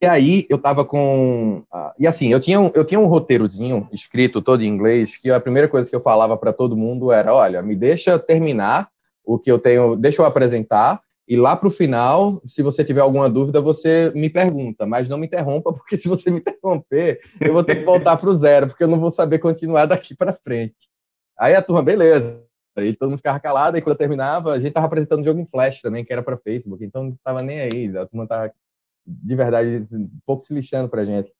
E aí, eu tava com. Uh, e assim, eu tinha, um, eu tinha um roteirozinho escrito todo em inglês, que a primeira coisa que eu falava para todo mundo era: olha, me deixa terminar o que eu tenho, deixa eu apresentar, e lá para o final, se você tiver alguma dúvida, você me pergunta, mas não me interrompa, [laughs] porque se você me interromper, eu vou ter que voltar para o zero, porque eu não vou saber continuar daqui para frente. Aí a turma, beleza. Aí todo mundo ficava calado, e quando eu terminava, a gente estava apresentando um jogo em Flash também, que era para Facebook, então não estava nem aí, a turma estava, de verdade, um pouco se lixando para a gente.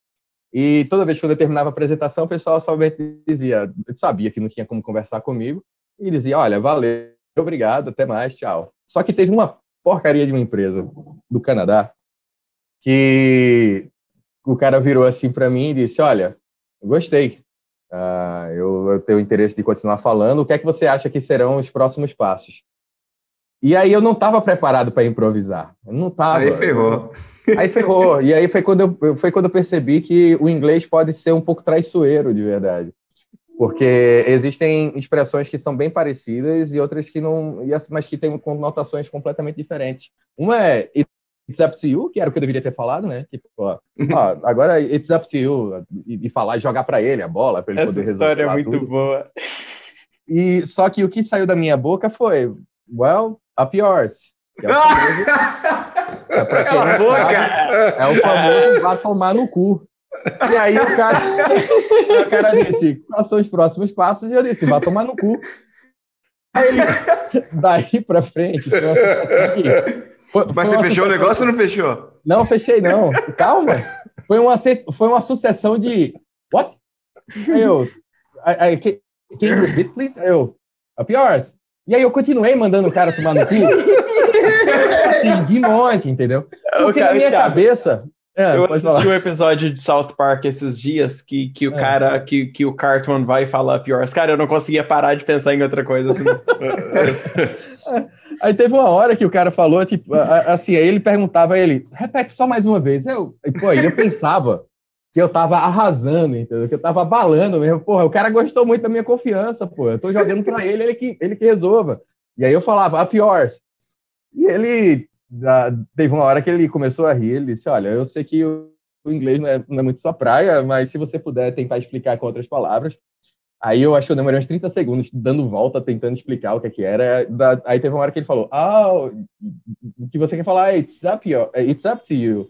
E toda vez que eu terminava a apresentação, o pessoal somente dizia, sabia que não tinha como conversar comigo, e dizia, olha, valeu, obrigado, até mais, tchau. Só que teve uma porcaria de uma empresa do Canadá que o cara virou assim para mim e disse: Olha, gostei, uh, eu, eu, tenho interesse de continuar falando. O que é que você acha que serão os próximos passos? E aí eu não estava preparado para improvisar. Eu não estava. Aí ferrou. Aí ferrou. E aí foi quando, eu, foi quando eu percebi que o inglês pode ser um pouco traiçoeiro, de verdade porque existem expressões que são bem parecidas e outras que não, mas que têm conotações completamente diferentes. Uma é it's up to you, que era o que eu deveria ter falado, né? Tipo, ó, ó agora it's up to you e, e falar, jogar para ele a bola para ele Essa poder resolver. Essa história é muito tudo. boa. E só que o que saiu da minha boca foi, well, up yours. É o famoso, é, Cala boca. é o famoso vá tomar no cu. E aí o cara, o cara disse, quais são os próximos passos? E eu disse, vai tomar no cu. Aí ele, daí pra frente, foi, Mas você fechou o negócio ou não fechou? Não, fechei não. Calma. Foi uma, foi uma sucessão de what? Aí eu, I, I, can, can you repeat, please? Aí eu, up yours. E aí eu continuei mandando o cara tomar no cu. Assim, de monte, entendeu? Porque na minha cabeça, é, eu assisti falar. um episódio de South Park esses dias que, que o é. cara, que, que o Cartman vai falar pior. Cara, eu não conseguia parar de pensar em outra coisa. Assim. [laughs] aí teve uma hora que o cara falou, tipo, assim, aí ele perguntava a ele, repete só mais uma vez. Eu, pô, eu pensava que eu tava arrasando, entendeu? Que eu tava abalando mesmo. Porra, o cara gostou muito da minha confiança, pô. Eu tô jogando pra ele, ele que, ele que resolva. E aí eu falava, a pior. E ele teve uma hora que ele começou a rir, ele disse, olha, eu sei que o, o inglês não é, não é, muito sua praia, mas se você puder tentar explicar com outras palavras. Aí eu acho que eu demorei uns 30 segundos dando volta, tentando explicar o que, é que era. Aí teve uma hora que ele falou, ah, o que você quer falar é it's up, you, it's up to you.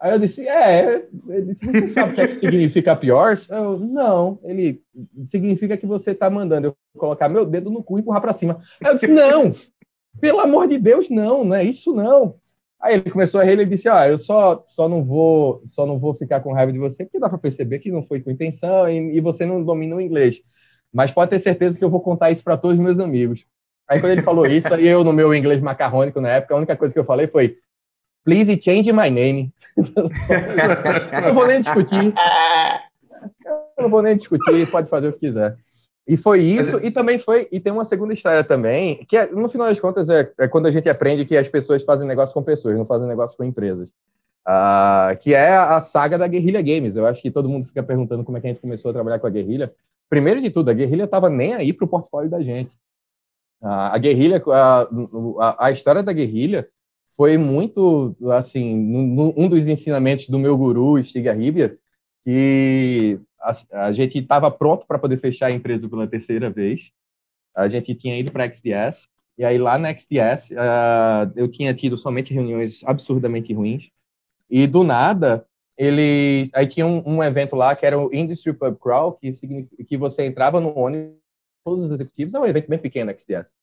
Aí eu disse, é, ele disse, você sabe o que, é que significa pior? Eu, não, ele significa que você está mandando eu colocar meu dedo no cu e empurrar para cima. Aí eu disse, não, pelo amor de Deus, não, não é isso não. Aí ele começou a rir, ele disse: "Ah, eu só só não vou, só não vou ficar com raiva de você, porque dá para perceber que não foi com intenção e, e, você não domina o inglês. Mas pode ter certeza que eu vou contar isso para todos os meus amigos." Aí quando ele falou [laughs] isso, aí eu no meu inglês macarrônico na época, a única coisa que eu falei foi: "Please change my name." [laughs] não vou nem discutir. Eu não vou nem discutir, pode fazer o que quiser. E foi isso, Mas... e também foi, e tem uma segunda história também, que é, no final das contas é, é, quando a gente aprende que as pessoas fazem negócio com pessoas, não fazem negócio com empresas. Uh, que é a saga da Guerrilha Games. Eu acho que todo mundo fica perguntando como é que a gente começou a trabalhar com a Guerrilha. Primeiro de tudo, a Guerrilha estava nem aí para o portfólio da gente. Uh, a Guerrilha, a, a, a, história da Guerrilha foi muito, assim, um dos ensinamentos do meu guru, Stiga Ribia, que a, a gente estava pronto para poder fechar a empresa pela terceira vez. A gente tinha ido para a XDS, e aí lá na XDS uh, ah, eu tinha tido somente reuniões absurdamente ruins. E do nada, ele aí tinha um, um, evento lá que era o Industry Pub Crawl, que que você entrava no ônibus, todos os executivos, é um evento bem pequeno, XDS.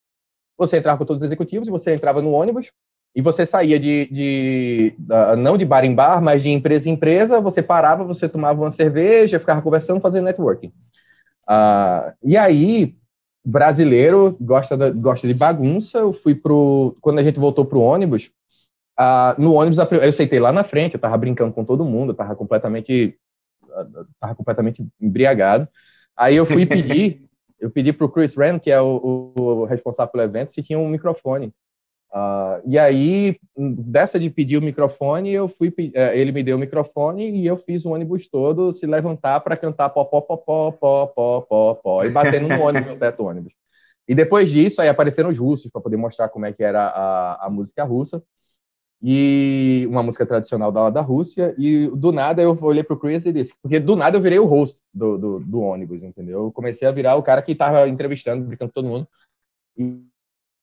Você entrava com todos os executivos, você entrava no ônibus, e você saía de, de, não de bar em bar, mas de empresa em empresa, você parava, você tomava uma cerveja, ficava conversando, fazendo networking. Uh, e aí, brasileiro gosta, da, gosta de bagunça, eu fui pro, quando a gente voltou pro ônibus, uh, no ônibus eu sentei lá na frente, eu tava brincando com todo mundo, eu tava completamente, tava completamente embriagado, aí eu fui [laughs] pedir, eu pedi pro Chris Rand, que é o, o responsável pelo evento, se tinha um microfone. Uh, e aí, dessa de pedir o microfone, eu fui, uh, ele me deu o microfone e eu fiz o ônibus todo se levantar para cantar pó, pó, pó, pó, pó, pó, pó, pó, e batendo no ônibus, no teto do ônibus. E depois disso, aí apareceram os russos para poder mostrar como é que era a, a música russa, e uma música tradicional da, da Rússia, e do nada eu olhei pro Chris e disse, porque do nada eu virei o host do, do, do ônibus, entendeu? Eu comecei a virar o cara que estava entrevistando, brincando com todo mundo, e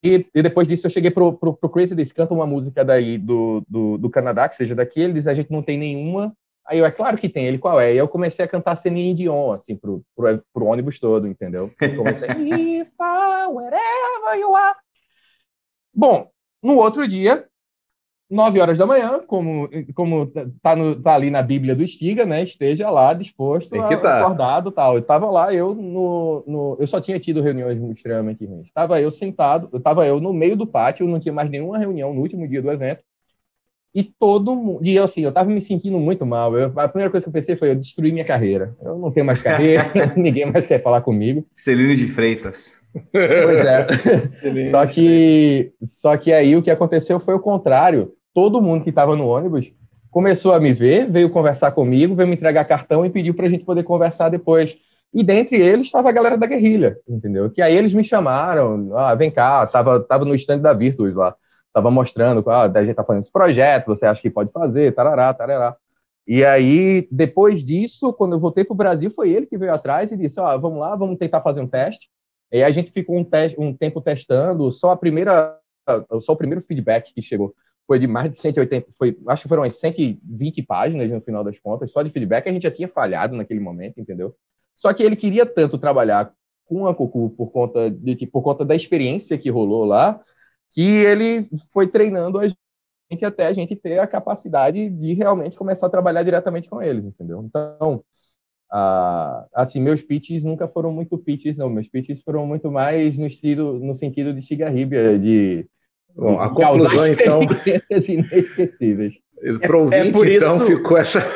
e, e, depois disso eu cheguei pro, pro, pro Chris e disse, canta uma música daí do, do, do, Canadá, que seja daqui. Ele diz, a gente não tem nenhuma. Aí eu, é claro que tem. Ele, qual é? E eu comecei a cantar Celine Dion, assim, pro, pro, pro ônibus todo, entendeu? comecei, [laughs] If I, wherever you are. Bom, no outro dia, 9 horas da manhã, como, como tá, no, tá ali na Bíblia do Estiga, né? Esteja lá disposto, a, tá. acordado tal. Eu tava lá, eu no, no, eu só tinha tido reuniões extremamente ruins. Tava eu sentado, eu tava eu no meio do pátio, não tinha mais nenhuma reunião no último dia do evento. E todo mundo, e eu, assim, eu tava me sentindo muito mal. Eu, a primeira coisa que eu pensei foi eu destruir minha carreira. Eu não tenho mais carreira, [laughs] [laughs] ninguém mais quer falar comigo. Celino de Freitas. Pois é. [laughs] só que só que aí o que aconteceu foi o contrário todo mundo que estava no ônibus começou a me ver, veio conversar comigo, veio me entregar cartão e pediu para a gente poder conversar depois. E dentre eles estava a galera da guerrilha, entendeu? Que aí eles me chamaram, ah, vem cá, tava, tava no stand da Virtus lá, tava mostrando, ah, a gente tá fazendo esse projeto, você acha que pode fazer, tarará, tarará. E aí, depois disso, quando eu voltei para o Brasil, foi ele que veio atrás e disse, ah, vamos lá, vamos tentar fazer um teste. E aí a gente ficou um, teste, um tempo testando, só a primeira, só o primeiro feedback que chegou foi de mais de 180, foi, acho que foram umas 120 páginas no final das contas, só de feedback, a gente já tinha falhado naquele momento, entendeu? Só que ele queria tanto trabalhar com a Cucu por conta de que por conta da experiência que rolou lá, que ele foi treinando a gente até a gente ter a capacidade de realmente começar a trabalhar diretamente com eles, entendeu? Então, ah, assim, meus pitches nunca foram muito pitches, não. Meus pitches foram muito mais no, estilo, no sentido de Chigarribia, de Bom, a conclusão, então. [laughs] inesquecíveis. Para ouvinte, é, é por então, isso, ficou essa.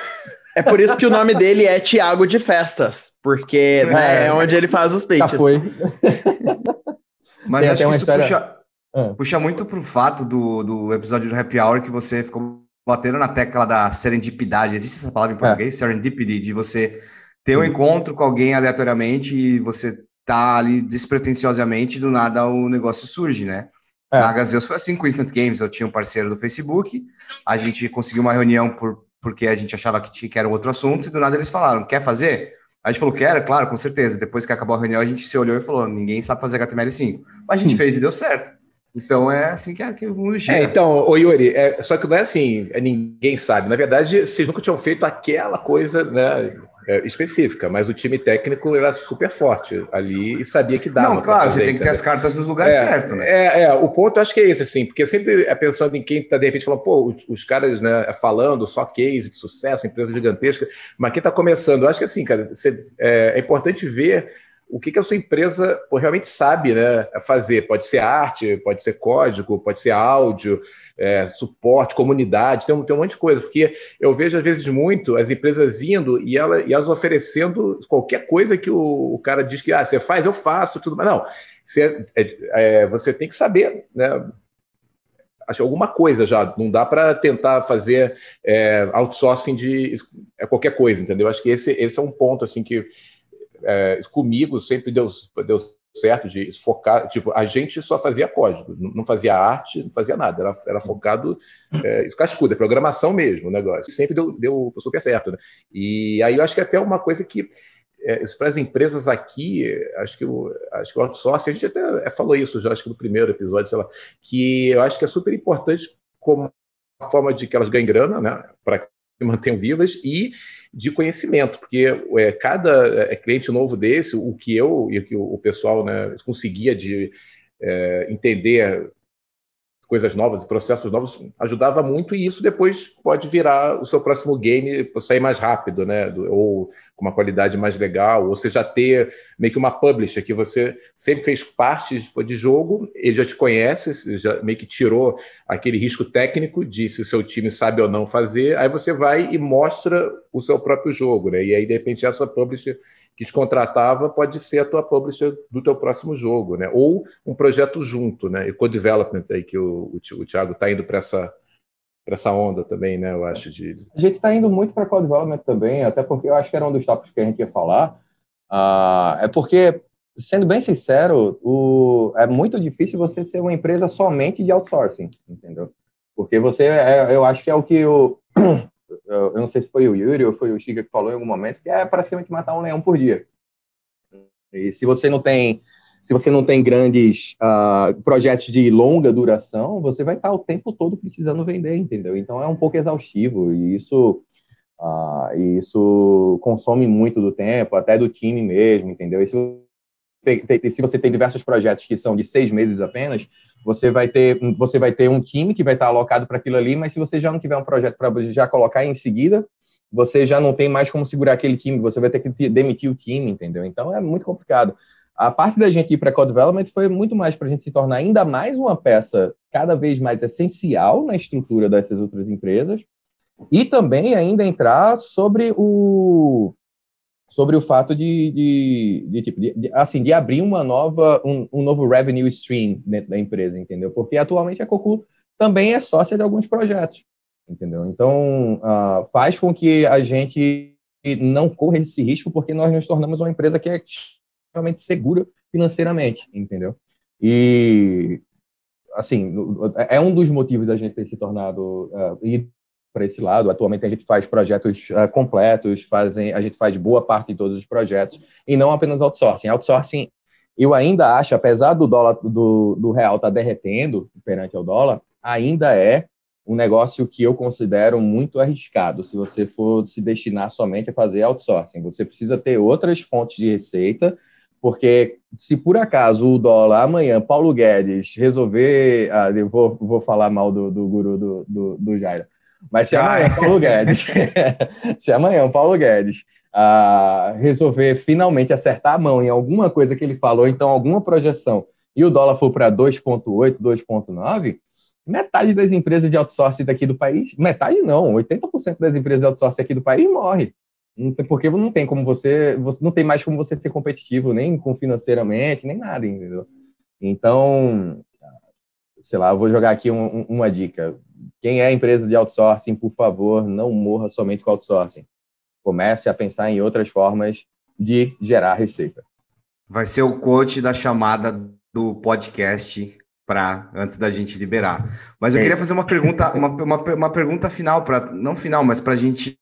É por isso que o nome dele é Tiago de Festas, porque é, né, é onde ele faz os peixes. Já foi. [laughs] Mas Tem acho que isso história... puxa, ah. puxa muito pro fato do, do episódio do Happy Hour que você ficou batendo na tecla da serendipidade. Existe essa palavra em português? É. Serendipity, de você ter um encontro com alguém aleatoriamente e você tá ali despretensiosamente e do nada o negócio surge, né? É. Na Gazeus foi assim com o Instant Games. Eu tinha um parceiro do Facebook, a gente conseguiu uma reunião por, porque a gente achava que, tinha, que era um outro assunto, e do nada eles falaram: quer fazer? A gente falou que era, claro, com certeza. Depois que acabou a reunião, a gente se olhou e falou: ninguém sabe fazer HTML5. Mas a gente hum. fez e deu certo. Então é assim que, é, que o mundo gira. É, então, o Yuri, é, só que não é assim, é, ninguém sabe. Na verdade, vocês nunca tinham feito aquela coisa, né? É, específica, mas o time técnico era super forte ali e sabia que dava. Não, claro, você tem que ter as cartas nos lugares é, certos, né? É, é, o ponto acho que é esse, assim, porque sempre é pensando em quem está de repente falando, pô, os, os, caras né, falando só case de sucesso, empresa gigantesca, mas quem está começando, eu acho que assim, cara, é, é importante ver o que, que a sua empresa realmente sabe né, fazer. Pode ser arte, pode ser código, pode ser áudio, é, suporte, comunidade, tem um, tem um monte de coisa. Porque eu vejo, às vezes, muito as empresas indo e, ela, e elas oferecendo qualquer coisa que o, o cara diz que ah, você faz, eu faço, tudo. Mas não, você, é, é, você tem que saber, né? acho alguma coisa já. Não dá para tentar fazer é, outsourcing de é, qualquer coisa, entendeu? Acho que esse, esse é um ponto assim que é, comigo sempre deu, deu certo de focar. Tipo, a gente só fazia código, não fazia arte, não fazia nada. Era, era focado é, cascudo, é programação mesmo o negócio. Sempre deu, deu super certo. Né? E aí eu acho que é até uma coisa que é, para as empresas aqui, acho que, o, acho que o outsourcing, a gente até falou isso já, acho que no primeiro episódio, sei lá, que eu acho que é super importante como forma de que elas ganhem grana, né, para se mantenham vivas e de conhecimento, porque é, cada é, cliente novo desse, o que eu e o que o pessoal né, conseguia de é, entender coisas novas, processos novos, ajudava muito e isso depois pode virar o seu próximo game sair mais rápido, né? Ou com uma qualidade mais legal, ou você já ter meio que uma publisher que você sempre fez parte de jogo, ele já te conhece, já meio que tirou aquele risco técnico de se o seu time sabe ou não fazer, aí você vai e mostra o seu próprio jogo, né? E aí, de repente, essa publisher que te contratava pode ser a tua publisher do teu próximo jogo, né? Ou um projeto junto, né? E co-development aí que o, o, o Thiago está indo para essa para essa onda também, né? Eu acho de. A gente está indo muito para co-development também, até porque eu acho que era um dos tópicos que a gente ia falar. Uh, é porque, sendo bem sincero, o, é muito difícil você ser uma empresa somente de outsourcing, entendeu? Porque você, é, eu acho que é o que o eu não sei se foi o Yuri ou foi o Chica que falou em algum momento, que é praticamente matar um leão por dia. E se você não tem, se você não tem grandes uh, projetos de longa duração, você vai estar o tempo todo precisando vender, entendeu? Então é um pouco exaustivo e isso, uh, isso consome muito do tempo, até do time mesmo, entendeu? E se se você tem diversos projetos que são de seis meses apenas, você vai ter, você vai ter um time que vai estar alocado para aquilo ali, mas se você já não tiver um projeto para já colocar em seguida, você já não tem mais como segurar aquele time, você vai ter que demitir o time, entendeu? Então é muito complicado. A parte da gente ir para Code Development foi muito mais para a gente se tornar ainda mais uma peça cada vez mais essencial na estrutura dessas outras empresas e também ainda entrar sobre o sobre o fato de, de, de, tipo, de, assim, de abrir uma nova, um, um, novo revenue stream dentro da empresa, entendeu? Porque atualmente a Cocu também é sócia de alguns projetos, entendeu? Então, uh, faz com que a gente não corra esse risco, porque nós nos tornamos uma empresa que é realmente segura financeiramente, entendeu? E, assim, é um dos motivos da gente ter se tornado, uh, para esse lado. Atualmente a gente faz projetos uh, completos, fazem, a gente faz boa parte de todos os projetos, e não apenas outsourcing. Outsourcing, eu ainda acho, apesar do dólar do, do real estar tá derretendo perante ao dólar, ainda é um negócio que eu considero muito arriscado se você for se destinar somente a fazer outsourcing. Você precisa ter outras fontes de receita, porque se por acaso o dólar amanhã, Paulo Guedes, resolver. Ah, eu vou, vou falar mal do, do guru do, do, do Jairo mas se amanhã o Paulo Guedes, [laughs] se amanhã o Paulo Guedes uh, resolver finalmente acertar a mão em alguma coisa que ele falou, então alguma projeção, e o dólar for para 2,8, 2,9, metade das empresas de outsourcing daqui do país, metade não, 80% das empresas de outsourcing aqui do país morre. Porque não tem como você, você não tem mais como você ser competitivo, nem com financeiramente, nem nada, entendeu? Então, sei lá, eu vou jogar aqui um, uma dica. Quem é empresa de outsourcing, por favor, não morra somente com outsourcing. Comece a pensar em outras formas de gerar receita. Vai ser o coach da chamada do podcast para antes da gente liberar. Mas eu queria fazer uma pergunta, uma, uma, uma pergunta final para não final, mas para a gente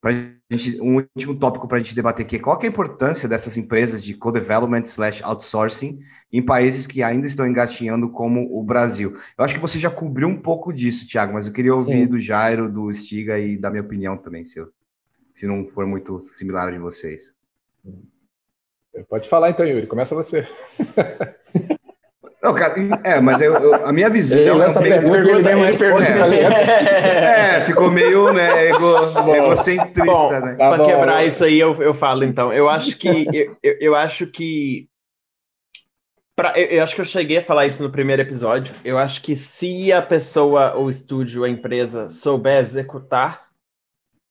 para gente, um último tópico para a gente debater aqui. Qual é a importância dessas empresas de co-development slash outsourcing em países que ainda estão engatinhando como o Brasil? Eu acho que você já cobriu um pouco disso, Thiago, mas eu queria ouvir Sim. do Jairo, do Stiga e da minha opinião também, se, eu, se não for muito similar a de vocês. Pode falar então, Yuri. Começa você. [laughs] Não, cara, é, mas eu, eu, a minha visão. Ele, essa pergunta, ele deu uma pergunta é, [laughs] é, ficou meio né, ego, bom, egocentrista, bom, né? Tá Para quebrar isso aí, eu, eu falo então. Eu acho que. [laughs] eu, eu acho que. Pra, eu, eu acho que eu cheguei a falar isso no primeiro episódio. Eu acho que se a pessoa, o estúdio, a empresa souber executar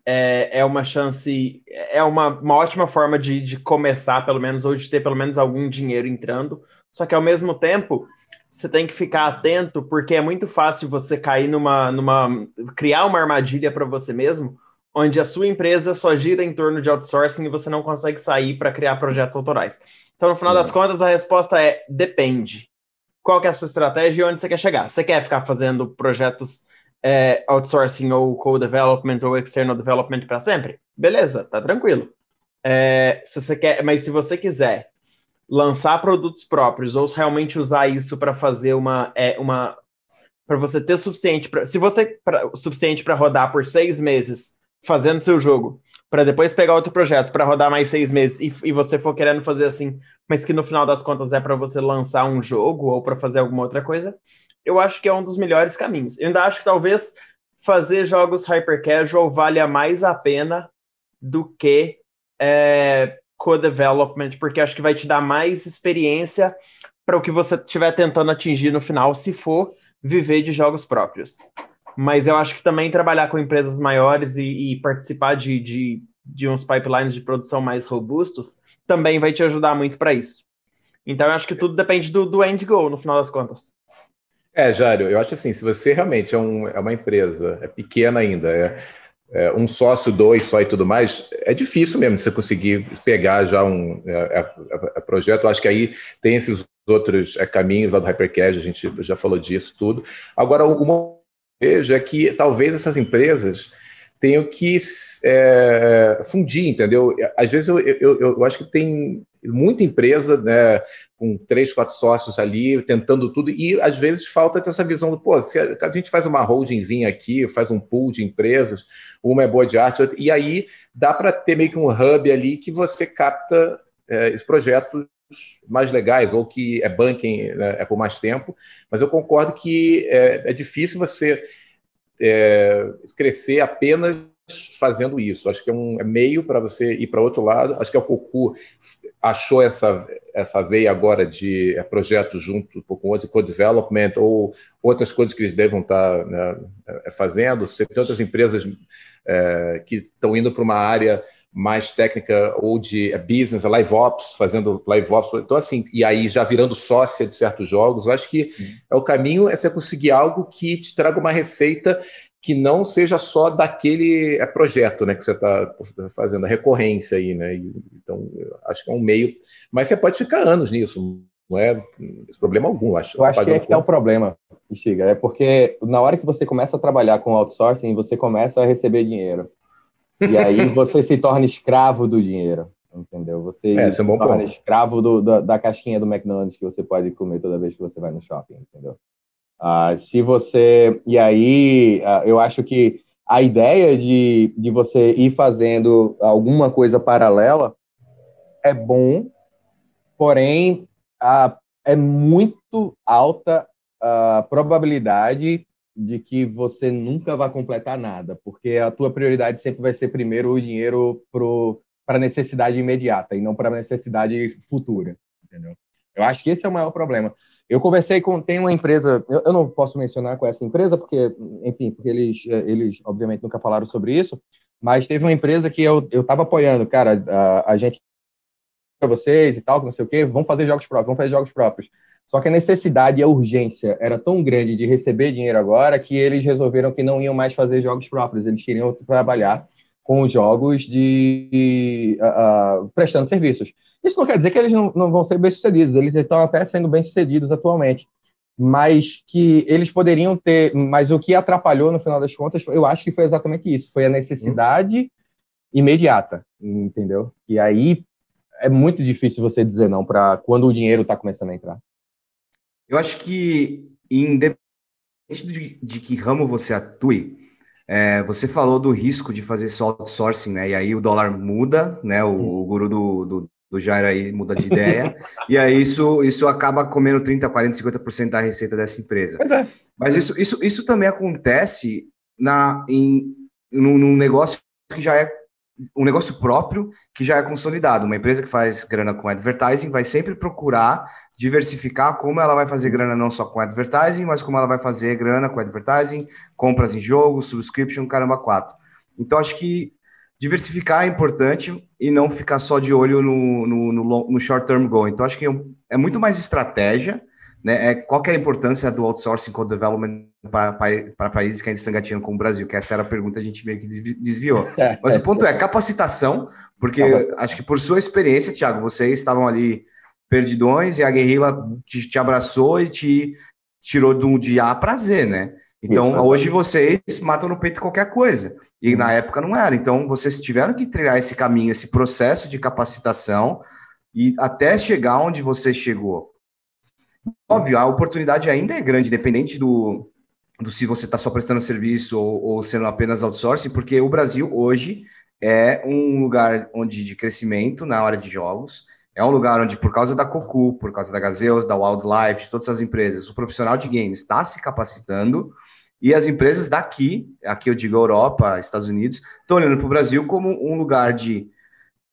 é, é uma chance, é uma, uma ótima forma de, de começar, pelo menos, ou de ter pelo menos algum dinheiro entrando. Só que ao mesmo tempo, você tem que ficar atento, porque é muito fácil você cair numa. numa criar uma armadilha para você mesmo, onde a sua empresa só gira em torno de outsourcing e você não consegue sair para criar projetos autorais. Então, no final das uhum. contas, a resposta é depende. Qual que é a sua estratégia e onde você quer chegar? Você quer ficar fazendo projetos é, outsourcing ou co-development ou external development para sempre? Beleza, tá tranquilo. É, se você quer, mas se você quiser lançar produtos próprios ou realmente usar isso para fazer uma, é, uma para você ter suficiente para se você pra, suficiente para rodar por seis meses fazendo seu jogo para depois pegar outro projeto para rodar mais seis meses e, e, você for querendo fazer assim mas que no final das contas é para você lançar um jogo ou para fazer alguma outra coisa eu acho que é um dos melhores caminhos. Eu ainda acho que talvez fazer jogos hyper casual valha mais a pena do que é, co-development, porque acho que vai te dar mais experiência para o que você estiver tentando atingir no final, se for viver de jogos próprios. Mas eu acho que também trabalhar com empresas maiores e, e participar de, de, de uns pipelines de produção mais robustos também vai te ajudar muito para isso. Então eu acho que tudo depende do, do end goal, no final das contas. É, Jário, eu acho assim, se você realmente é, um, é uma empresa, é pequena ainda, é, é, um sócio, dois só e tudo mais, é difícil mesmo você conseguir pegar já um é, é, é projeto. Acho que aí tem esses outros caminhos lá do Hypercash, a gente já falou disso tudo. Agora, eu vejo é que talvez essas empresas tenham que é, fundir, entendeu? Às vezes eu, eu, eu acho que tem muita empresa, né, com três, quatro sócios ali, tentando tudo, e às vezes falta essa visão do, pô, se a gente faz uma holdingzinha aqui, faz um pool de empresas, uma é boa de arte, e aí dá para ter meio que um hub ali que você capta é, esses projetos mais legais, ou que é banking né, é por mais tempo, mas eu concordo que é, é difícil você é, crescer apenas fazendo isso. Acho que é um é meio para você ir para outro lado. Acho que é o Cocu achou essa, essa veia agora de é, projetos junto com outros, co-development ou outras coisas que eles devam estar tá, né, é, fazendo. Você tem outras empresas é, que estão indo para uma área mais técnica ou de business, live ops, fazendo live ops. Então, assim, e aí já virando sócia de certos jogos, eu acho que uhum. é o caminho é você conseguir algo que te traga uma receita que não seja só daquele é, projeto né, que você está fazendo, a recorrência aí, né? Então, acho que é um meio. Mas você pode ficar anos nisso, não é problema algum, acho. Eu acho que é que tá o problema, Xiga, é porque na hora que você começa a trabalhar com outsourcing, você começa a receber dinheiro. E aí [laughs] você se torna escravo do dinheiro, entendeu? Você é, se é um torna ponto. escravo do, da, da caixinha do McDonald's que você pode comer toda vez que você vai no shopping, entendeu? Uh, se você. E aí, uh, eu acho que a ideia de, de você ir fazendo alguma coisa paralela é bom, porém, uh, é muito alta a probabilidade de que você nunca vai completar nada, porque a tua prioridade sempre vai ser primeiro o dinheiro para necessidade imediata e não para necessidade futura, entendeu? Eu acho que esse é o maior problema. Eu conversei com tem uma empresa, eu, eu, não posso mencionar com essa empresa porque, enfim, porque eles eles obviamente nunca falaram sobre isso, mas teve uma empresa que eu eu estava apoiando, cara, a, a gente para vocês e tal, não sei o quê, vamos fazer jogos próprios, vamos fazer jogos próprios. Só que a necessidade e a urgência era tão grande de receber dinheiro agora que eles resolveram que não iam mais fazer jogos próprios, eles queriam trabalhar com jogos de uh, uh, prestando serviços. Isso não quer dizer que eles não, não vão ser bem-sucedidos, eles estão até sendo bem-sucedidos atualmente, mas que eles poderiam ter. Mas o que atrapalhou no final das contas, eu acho que foi exatamente isso: foi a necessidade hum. imediata, entendeu? E aí é muito difícil você dizer não para quando o dinheiro está começando a entrar. Eu acho que, independente de, de que ramo você atue, é, você falou do risco de fazer só outsourcing, né? E aí o dólar muda, né? O, o guru do, do do Jair aí muda de ideia, e aí isso, isso acaba comendo 30, 40, 50% da receita dessa empresa. Pois é. Mas isso, isso, isso também acontece na, em, num, num negócio que já é um negócio próprio que já é consolidado. Uma empresa que faz grana com advertising vai sempre procurar diversificar como ela vai fazer grana não só com advertising, mas como ela vai fazer grana com advertising, compras em jogos, subscription, caramba, quatro. Então, acho que diversificar é importante e não ficar só de olho no, no, no, no short term goal. Então, acho que é, é muito mais estratégia né, é, qual é a importância do outsourcing code development para, países que ainda estão engatinhando como o Brasil? Que essa era a pergunta que a gente meio que desviou. É, [laughs] Mas o ponto é capacitação, porque acho que por sua experiência, Thiago, vocês estavam ali perdidões e a guerrilla te, te abraçou e te tirou do de A para Z, né? Então, hoje vocês matam no peito qualquer coisa. E na época não era. Então, vocês tiveram que trilhar esse caminho, esse processo de capacitação e até chegar onde você chegou. Óbvio, a oportunidade ainda é grande, independente do, do se você está só prestando serviço ou, ou, sendo apenas outsourcing, porque o Brasil hoje é um lugar onde de crescimento na hora de jogos, é um lugar onde, por causa da Cocu, por causa da Gazeus, da Wildlife, de todas as empresas, o profissional de games está se capacitando e as empresas daqui, aqui eu digo Europa, Estados Unidos, estão olhando para o Brasil como um lugar de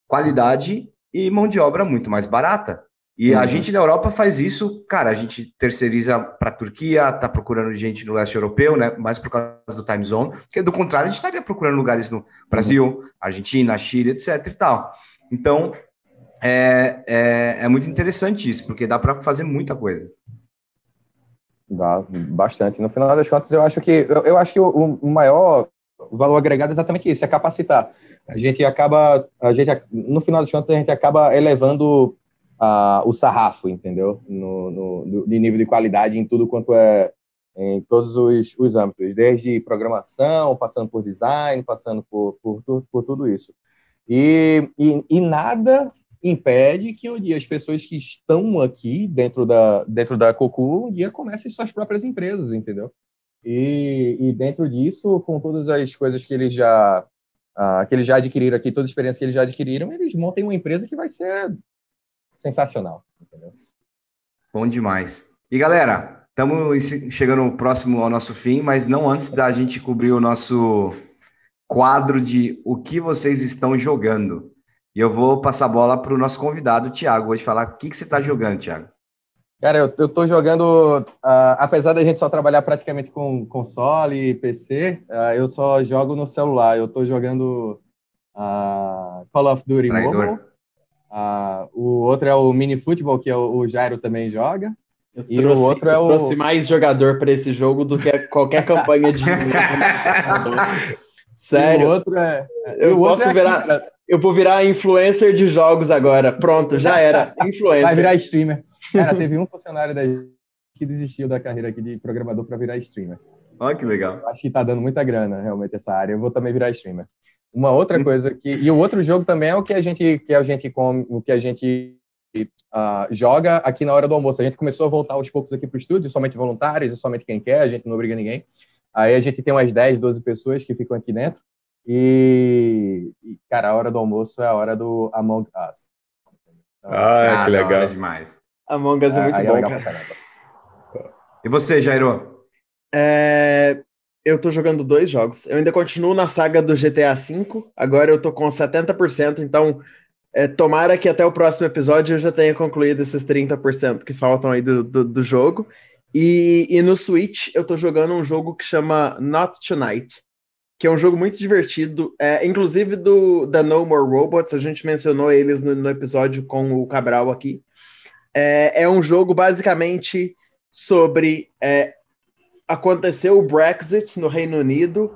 qualidade e mão de obra muito mais barata. E uhum. a gente na Europa faz isso, cara, a gente terceiriza para a Turquia, tá procurando gente no leste europeu, né? Mais por causa do time zone, porque do contrário, a gente estaria procurando lugares no Brasil, uhum. Argentina, Chile, etc e tal. Então, é, é, é muito interessante isso, porque dá para fazer muita coisa. Dá bastante. No final das contas, eu acho que eu, eu acho que o, o maior valor agregado é exatamente isso, é capacitar. A gente acaba, a gente, no final das contas, a gente acaba elevando uh, o sarrafo, entendeu? No, no, de nível de qualidade em tudo quanto é em todos os, os âmbitos, desde programação, passando por design, passando por, por, por, por tudo isso. E, e, e, nada impede que um dia as pessoas que estão aqui dentro da, dentro da Cocu um dia comecem suas próprias empresas, entendeu? E, e dentro disso, com todas as coisas que eles já uh, que eles já adquiriram aqui, toda a experiência que eles já adquiriram, eles montem uma empresa que vai ser sensacional. Entendeu? Bom demais. E galera, estamos chegando próximo ao nosso fim, mas não antes da gente cobrir o nosso quadro de o que vocês estão jogando. E eu vou passar a bola para o nosso convidado, Thiago, hoje falar o que, que você está jogando, Thiago. Cara, eu, eu tô jogando, uh, apesar da gente só trabalhar praticamente com console e PC, uh, ah, eu só jogo no celular. Eu tô jogando uh, Call of Duty Traidor. Mobile, ah, o outro é o Mini Futebol, que é o, o Jairo também joga. Eu e trouxe, o outro é o. trouxe mais jogador para esse jogo do que qualquer campanha de. [laughs] Sério. E o outro é. Eu posso é virar. Aqui, eu vou virar influencer de jogos agora. Pronto, já era. [laughs] Influencer. Vai virar streamer. Cara, teve um funcionário da que desistiu da carreira aqui de programador para virar streamer. Olha que legal. Acho que tá dando muita grana, realmente, essa área. Eu vou também virar streamer. Uma outra coisa que e o outro jogo também é o que a gente que a gente come, o que a gente uh, joga aqui na hora do almoço. A gente começou a voltar aos poucos aqui para o estúdio, somente voluntários, e somente quem quer, a gente não obriga ninguém. Aí a gente tem umas 10, 12 pessoas que ficam aqui dentro. E, e cara, a hora do almoço é a hora do Among Us. Então, ah, que legal demais. Among Us é, é muito bom, é cara. E você, Jairo? É, eu tô jogando dois jogos. Eu ainda continuo na saga do GTA V. Agora eu tô com 70%, então é, tomara que até o próximo episódio eu já tenha concluído esses 30% que faltam aí do, do, do, jogo. E, e no Switch eu tô jogando um jogo que chama Not Tonight, que é um jogo muito divertido, é, inclusive do da No More Robots, a gente mencionou eles no, no episódio com o Cabral aqui. É, é um jogo basicamente sobre é, aconteceu o Brexit no Reino Unido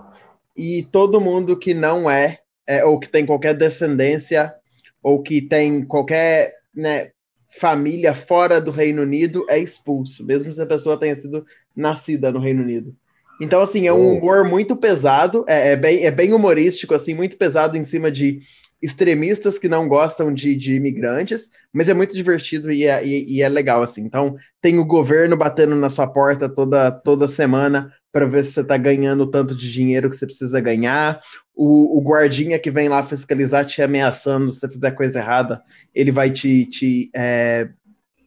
e todo mundo que não é, é ou que tem qualquer descendência ou que tem qualquer né, família fora do Reino Unido é expulso, mesmo se a pessoa tenha sido nascida no Reino Unido. Então, assim, é um humor muito pesado, é, é, bem, é bem humorístico, assim, muito pesado em cima de extremistas que não gostam de, de imigrantes, mas é muito divertido e é, e, e é, legal, assim. Então, tem o governo batendo na sua porta toda, toda semana para ver se você está ganhando o tanto de dinheiro que você precisa ganhar. O, o, guardinha que vem lá fiscalizar te ameaçando se você fizer coisa errada, ele vai te, te, é,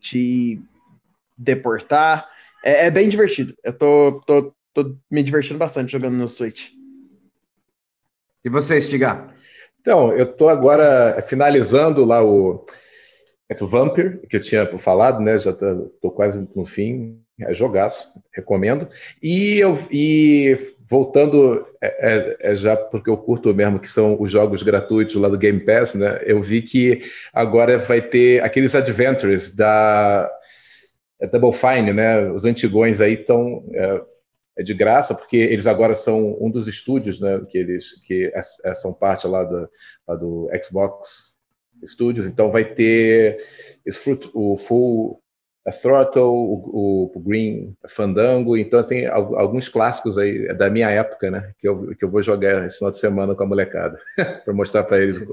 te deportar. É, é, bem divertido. Eu tô, tô, tô me divertindo bastante jogando no Switch. E você, Stigar? Então, eu estou agora finalizando lá o, o Vampire, que eu tinha falado, né? Já estou quase no fim. É jogaço, recomendo. E eu e voltando é, é, é, já porque eu curto mesmo que são os jogos gratuitos lá do Game Pass, né? Eu vi que agora vai ter aqueles adventures da é Double Fine, né? Os antigões aí estão é, é, de graça porque eles agora são um dos estúdios, né? Que eles que é, é, são parte lá do, lá do Xbox Studios, então vai ter o full a Throttle, o, o, Green Fandango, então tem assim, alguns clássicos aí da minha época, né? Que eu, que eu vou jogar esse final de semana com a molecada, [laughs] para mostrar para eles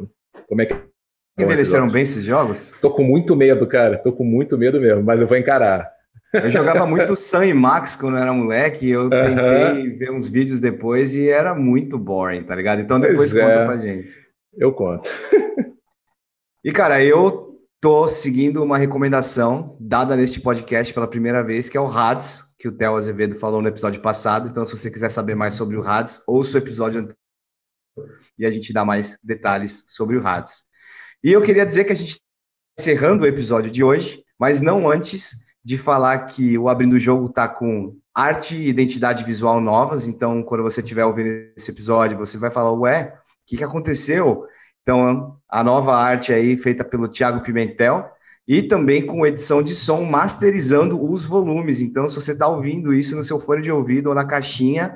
como é que. Envelheceram bem esses jogos? Tô com muito medo, cara. Tô com muito medo mesmo, mas eu vou encarar. Eu jogava muito [laughs] Sam e Max quando eu era moleque, e eu tentei ver uns vídeos depois e era muito boring, tá ligado? Então depois pois conta é. pra gente. Eu conto. E cara, eu tô seguindo uma recomendação dada neste podcast pela primeira vez, que é o RADS, que o Theo Azevedo falou no episódio passado. Então, se você quiser saber mais sobre o RADS, ouça o episódio anterior e a gente dá mais detalhes sobre o RADS. E eu queria dizer que a gente está encerrando o episódio de hoje, mas não antes de falar que o Abrindo o Jogo está com arte e identidade visual novas. Então, quando você estiver ouvindo esse episódio, você vai falar, ué, o que, que aconteceu? Então, a nova arte aí feita pelo Thiago Pimentel e também com edição de som masterizando os volumes. Então, se você está ouvindo isso no seu fone de ouvido ou na caixinha,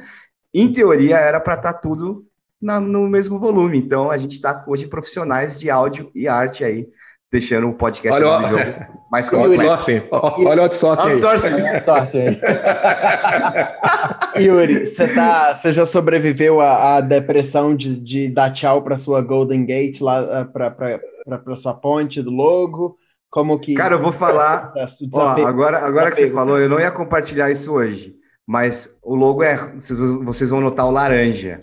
em teoria era para estar tá tudo na, no mesmo volume. Então, a gente está hoje profissionais de áudio e arte aí deixando o podcast olha, do jogo [laughs] mais completo. Outsourcing. Olha o outsourcing. Outsourcing. [laughs] Yuri, você tá, você já sobreviveu à, à depressão de, de dar tchau para sua Golden Gate lá ah, para sua ponte do logo? Como que Cara, eu vou falar. Ó, agora agora que você falou, eu não ia compartilhar isso hoje, mas o logo é, vocês vão notar o laranja.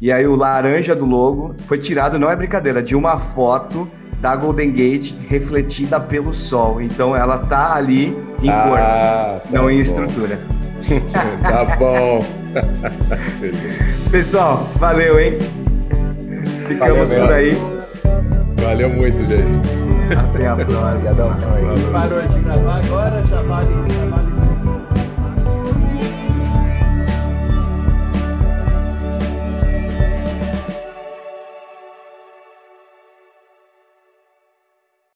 E aí o laranja do logo foi tirado, não é brincadeira, de uma foto da Golden Gate refletida pelo sol. Então ela tá ali em ah, cor, tá não bom. em estrutura. [laughs] [laughs] tá bom. Pessoal, valeu, hein? Ficamos valeu, por aí. Valeu muito, gente. Até a próxima. Parou de gravar agora, já vale, já vale